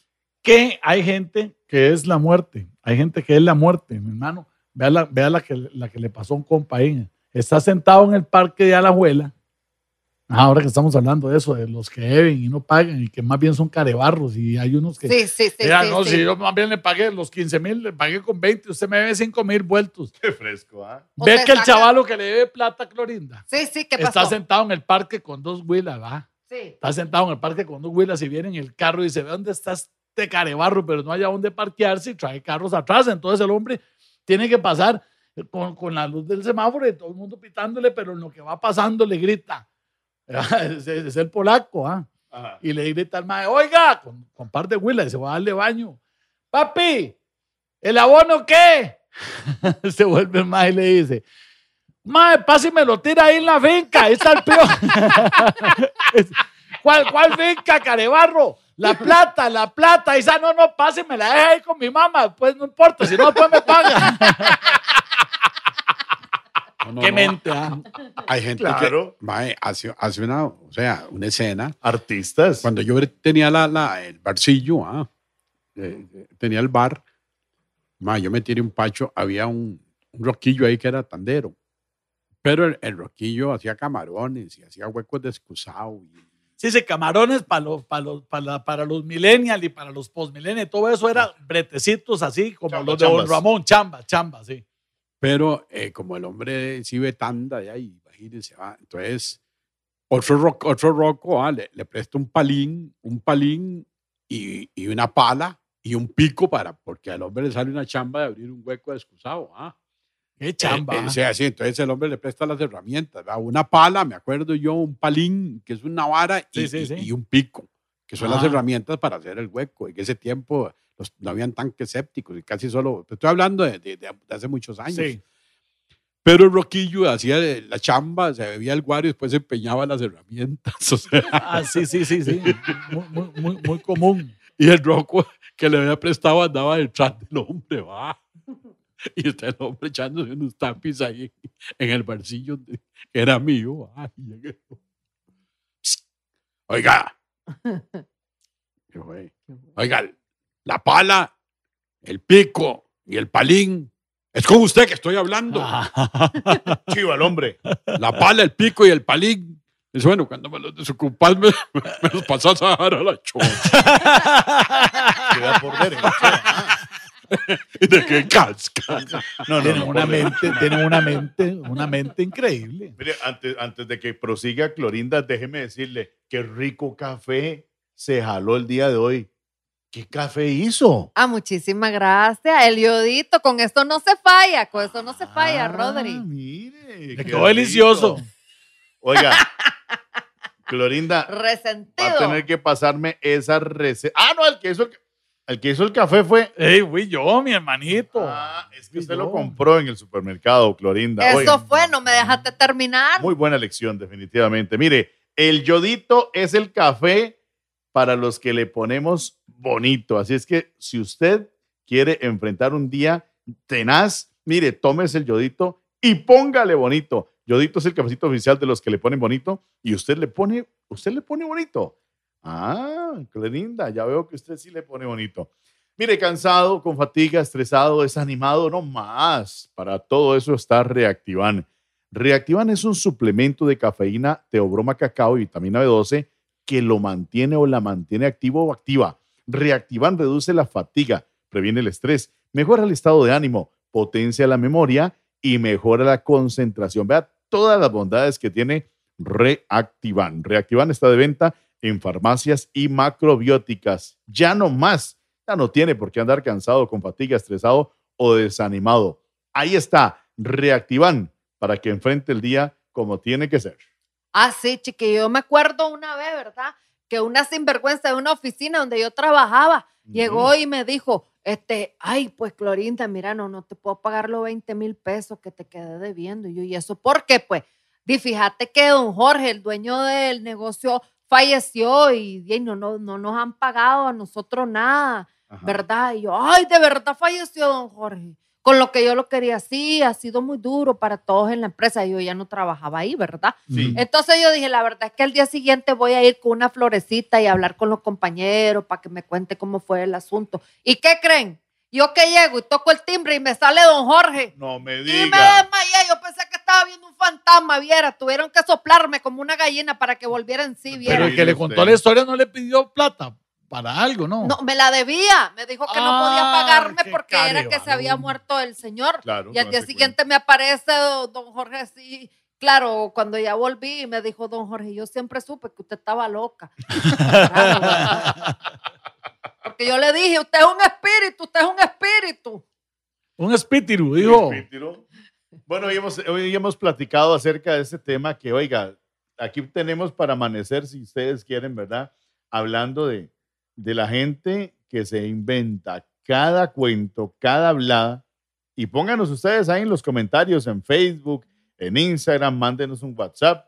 que hay gente que es la muerte. Hay gente que es la muerte, mi hermano. Vea la, vea la, que, la que le pasó a un compa ahí. Está sentado en el parque de Alajuela. Ah, Ahora que estamos hablando de eso, de los que deben y no pagan y que más bien son carebarros y hay unos que... Sí, sí, sí, Mira, sí, no, sí. si yo más bien le pagué los 15 mil, le pagué con 20, usted me debe 5 mil vueltos. Qué fresco, ¿ah? Ve que el saca- chavalo que le debe plata a Clorinda Sí, sí, ¿qué está pasó? sentado en el parque con dos huilas, ¿va? Sí. Está sentado en el parque con dos huilas y viene en el carro y dice, ve dónde está este carebarro, pero no hay a dónde parquearse y trae carros atrás. Entonces el hombre tiene que pasar con, con la luz del semáforo y todo el mundo pitándole, pero en lo que va pasando le grita. es, el polaco, ¿ah? Y le grita al mae, oiga, con, con par de huilas, y se va a darle baño. Papi, ¿el abono qué? se vuelve el mae y le dice, Mae, pase y me lo tira ahí en la finca. Ahí está el peor. ¿Cuál, ¿Cuál finca, carebarro? La plata, la plata. Está, no, no, pase, me la deja ahí con mi mamá. Pues no importa, si no, después me paga. No, no, Qué no. mente, ah. Hay gente Claro. que mae, hace, hace una, o sea, una escena. Artistas. Cuando yo tenía la, la- el barcillo, ah, eh, eh, tenía el bar, mae, yo me tiré un pacho, había un, un roquillo ahí que era tandero. Pero el, el roquillo hacía camarones y hacía huecos de excusado. y- Sí, sí, camarones para los, para los, para, para los millennials y para los postmillennials. Todo eso era bretecitos así, como Chamba, los de Don. Ramón. Chamba, chamba, sí. Pero eh, como el hombre sí ve tanda de ahí, imagínense, ah, entonces otro, ro- otro roco ah, le, le presta un palín, un palín y, y una pala y un pico para, porque al hombre le sale una chamba de abrir un hueco de excusado. Ah. Qué chamba. Eh, eh, sea, sí, entonces el hombre le presta las herramientas, ¿verdad? una pala, me acuerdo yo, un palín, que es una vara, y, Sí, sí, y- y un pico, que son las Ah. herramientas para hacer el hueco. En ese tiempo los- no habían tanques sépticos y casi solo, te estoy hablando de, de- de hace muchos años. Sí. Pero el roquillo hacía de- la chamba, se bebía el guario y después se empeñaba las herramientas. o sea, Ah, sí, sí, sí, sí. Muy, muy, muy, muy común. y el roco que le había prestado andaba detrás del hombre, va. Y está el hombre echándose unos tapis ahí en el barcillo que era mío. va, y llegué yo, "Psst, Oiga, oiga, la pala, el pico y el palín. Es con usted que estoy hablando. Chivo al hombre. La pala, el pico y el palín. Dice, bueno, cuando me los desocupas, me, me los pasas a dar a la chocha. Por ver. ¿Y de qué casca? No, no, tienen no, una mente, tienen una mente, una mente increíble. Mire, antes, antes de que prosiga Clorinda, déjeme decirle qué rico café se jaló el día de hoy. ¿Qué café hizo? Ah, muchísimas gracias. El yodito, con esto no se falla, con eso no se falla, Ah, Rodri. Mire, qué quedó delicioso. Oiga, Clorinda, va a Resentido. tener que pasarme esa receta. Ah, no, el que hizo el, el que hizo el café fue. Ey, fui yo, mi hermanito. Ah, es que Fui usted yo. lo compró en el supermercado, Clorinda. Eso Oiga, fue, no me dejaste terminar. Muy buena lección, definitivamente. Mire, el yodito es el café para los que le ponemos bonito. Así es que si usted quiere enfrentar un día tenaz, mire, tómese el yodito y póngale bonito. Yodito es el cafecito oficial de los que le ponen bonito y usted le pone, usted le pone bonito. Ah, qué linda, ya veo que usted sí le pone bonito. Mire, cansado, con fatiga, estresado, desanimado, no más. Para todo eso está Reactivan. Reactivan es un suplemento de cafeína, teobroma cacao y vitamina B12 que lo mantiene o la mantiene activo o activa. Reactivan reduce la fatiga, previene el estrés, mejora el estado de ánimo, potencia la memoria y mejora la concentración. Vea todas las bondades que tiene Reactivan. Reactivan está de venta en farmacias y macrobióticas. Ya no más. Ya no tiene por qué andar cansado, con fatiga, estresado o desanimado. Ahí está, Reactivan, para que enfrente el día como tiene que ser. Ah, sí, chiquillo. Yo me acuerdo una vez, ¿verdad? Que una sinvergüenza de una oficina donde yo trabajaba llegó y me dijo, este, ay, pues Clorinda, mira, no, no te puedo pagar los 20 mil pesos que te quedé debiendo. Y yo, ¿y eso por qué? Pues, di, fíjate que don Jorge, el dueño del negocio, falleció y, y no, no, no nos han pagado a nosotros nada, ¿verdad? Y yo, ay, de verdad falleció don Jorge. Con lo que yo lo quería, sí, ha sido muy duro para todos en la empresa. Yo ya no trabajaba ahí, ¿verdad? Sí. Entonces yo dije, la verdad es que al día siguiente voy a ir con una florecita y hablar con los compañeros para que me cuente cómo fue el asunto. ¿Y qué creen? Yo que llego y toco el timbre y me sale don Jorge. No me Y me desmayé, yo pensé que estaba viendo un fantasma, viera. Tuvieron que soplarme como una gallina para que volviera en sí, viera. Pero el que le contó la historia no le pidió plata para algo, ¿no? No, me la debía. Me dijo que no podía Ah, pagarme porque era que se había muerto el señor. Claro, y al día siguiente me aparece do- don Jorge así. Claro, cuando ya volví me dijo don Jorge, yo siempre supe que usted estaba loca. Porque yo le dije, usted es un espíritu, usted es un espíritu. Un espíritu, dijo. Espíritu. Bueno, hoy hemos, hoy hemos platicado acerca de ese tema que, oiga, aquí tenemos para amanecer, si ustedes quieren, ¿verdad? Hablando de, de la gente que se inventa cada cuento, cada hablada. Y pónganos ustedes ahí en los comentarios, en Facebook, en Instagram, mándenos un WhatsApp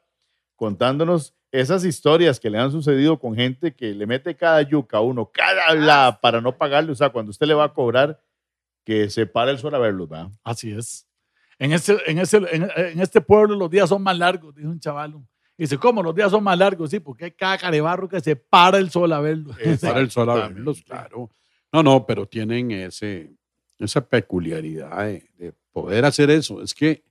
contándonos esas historias que le han sucedido con gente que le mete cada yuca a uno, cada hablada para no pagarle. O sea, cuando usted le va a cobrar, que se para el sol a verlos, ¿verdad? Así es. En, ese, en, ese, en, en este pueblo los días son más largos, dijo un chaval. Y dice, ¿cómo los días son más largos? Sí, porque hay cada carebarro que se para el sol a verlo. Para el sol a verlos, claro. No, no, pero tienen ese, esa peculiaridad de, de poder hacer eso. Es que,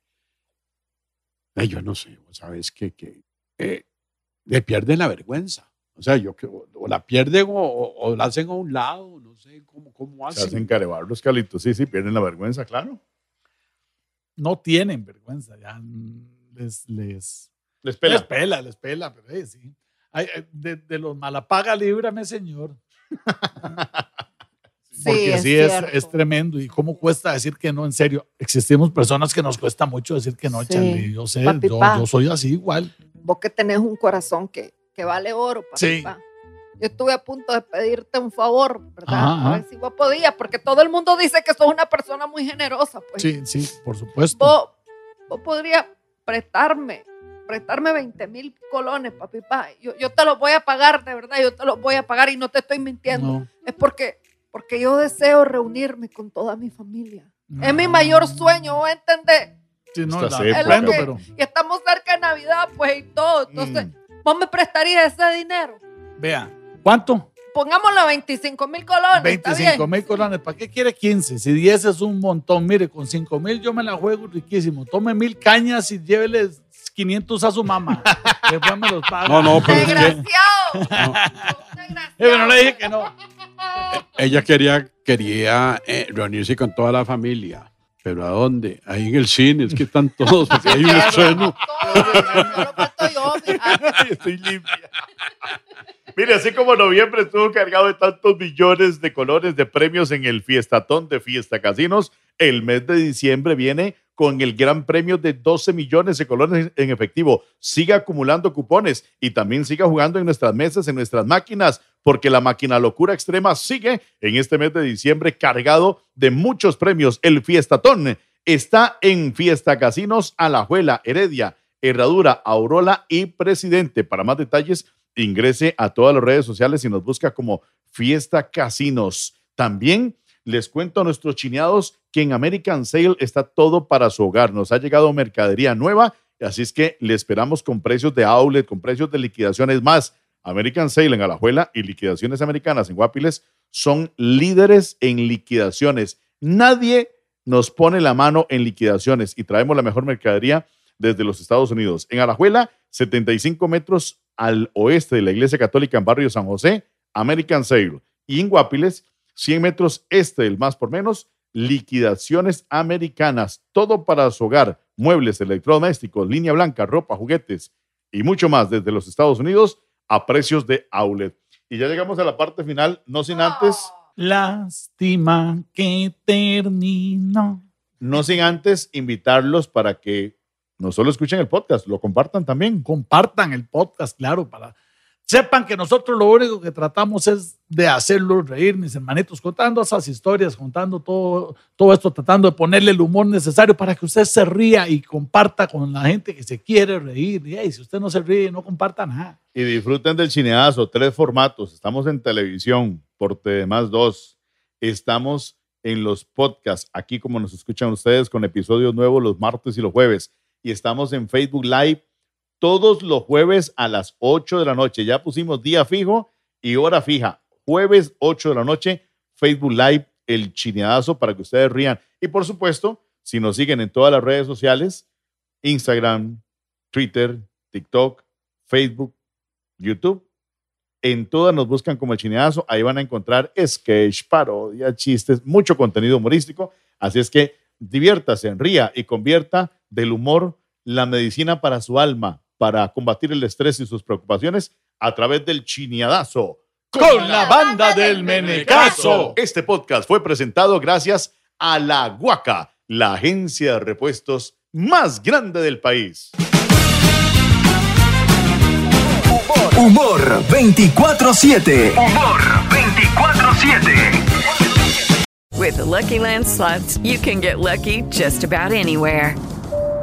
ay, yo no sé, sabes que, que eh, le pierden la vergüenza. O sea, yo que o, o la pierden o, o- la hacen a un lado, no sé cómo, cómo Se hacen. hacen carebar los calitos. Sí, sí, pierden la vergüenza, claro. No tienen vergüenza, ya mm, les, les, Les pela. les pela, les pela, pero eh, sí. Ay, eh, de, de los malapaga, líbrame, señor. Porque es sí, es, es tremendo. Y cómo cuesta decir que no, en serio. Existimos personas que nos cuesta mucho decir que no, Sí. Charlie. Yo sé, Papi, yo, yo soy así igual. Vos que tenés un corazón que, que vale oro, papi, Sí. pa. Yo estuve a punto de pedirte un favor, ¿verdad? Ajá, A ajá. ver si vos podías, porque todo el mundo dice que sos una persona muy generosa, pues. Sí, sí, por supuesto. Vos, vos podrías prestarme, prestarme 20 mil colones, papi, pa. Yo, yo te los voy a pagar, de verdad, yo te los voy a pagar y no te estoy mintiendo. No. Es porque, porque yo deseo reunirme con toda mi familia. Es mi mayor sueño, ¿vos entendés? Sí, no, la época. comprendo, Es lo pero Y estamos cerca de Navidad, pues, y todo. Entonces, Mm. ¿vos me prestarías ese dinero? vea, ¿cuánto? Pongámoslo a 25 mil colones. ¿está 25 bien? mil colones. ¿Para qué quiere 15? Si 10 es un montón. Mire, con 5 mil yo me la juego riquísimo. Tome mil cañas y llévele 500 a su mamá. Después me los paga. No, no, pero es que Desgraciado. Eh, pero no le dije que no. ella quería, quería eh, reunirse con toda la familia. ¿Pero a dónde? Ahí en el cine, es que están todos, porque hay un estreno. Estoy limpia. Mire, así como noviembre estuvo cargado de tantos millones de colores de premios en el Fiestatón de Fiesta Casinos, el mes de diciembre viene con el gran premio de 12 millones de colores en efectivo. Siga acumulando cupones y también siga jugando en nuestras mesas, en nuestras máquinas, porque la máquina locura extrema sigue en este mes de diciembre cargado de muchos premios. El Fiestatón está en Fiesta Casinos, Alajuela, Heredia, Herradura, Aurora y Presidente. Para más detalles, ingrese a todas las redes sociales y nos busca como Fiesta Casinos. También les cuento a nuestros chineados que en American Sale está todo para su hogar. Nos ha llegado mercadería nueva, así es que le esperamos con precios de outlet, con precios de liquidaciones más. American Sale en Alajuela y liquidaciones americanas en Guapiles son líderes en liquidaciones. Nadie nos pone la mano en liquidaciones y traemos la mejor mercadería desde los Estados Unidos. En Alajuela, 75 metros al oeste de la Iglesia Católica en Barrio San José, American Sale. Y en Guapiles, 100 metros este del más por menos, liquidaciones americanas. Todo para su hogar, muebles, electrodomésticos, línea blanca, ropa, juguetes y mucho más desde los Estados Unidos a precios de outlet. Y ya llegamos a la parte final, no sin antes. Lástima que terminó. No sin antes invitarlos para que no solo escuchen el podcast, lo compartan también. Compartan el podcast, claro, para sepan que nosotros lo único que tratamos es de hacerlos reír, mis hermanitos, contando esas historias, contando todo, todo esto, tratando de ponerle el humor necesario para que usted se ría y comparta con la gente que se quiere reír. Y si usted no se ríe, no comparta nada. Y disfruten del cineazo, tres formatos. Estamos en televisión, por más dos. Estamos en los podcasts, aquí como nos escuchan ustedes, con episodios nuevos los martes y los jueves. Y estamos en Facebook Live todos los jueves a las 8 de la noche. Ya pusimos día fijo y hora fija. Jueves 8 de la noche, Facebook Live, el chineadazo para que ustedes rían. Y por supuesto, si nos siguen en todas las redes sociales, Instagram, Twitter, TikTok, Facebook, YouTube, en todas nos buscan como el chineadazo. Ahí van a encontrar sketch, parodia, chistes, mucho contenido humorístico. Así es que diviértase, ría y convierta del humor la medicina para su alma para combatir el estrés y sus preocupaciones a través del chineadazo. Con la banda del Menecazo. Este podcast fue presentado gracias a La Guaca, la agencia de repuestos más grande del país. Humor 24-7. Humor 24-7. With the Lucky Land slots, you can get lucky just about anywhere.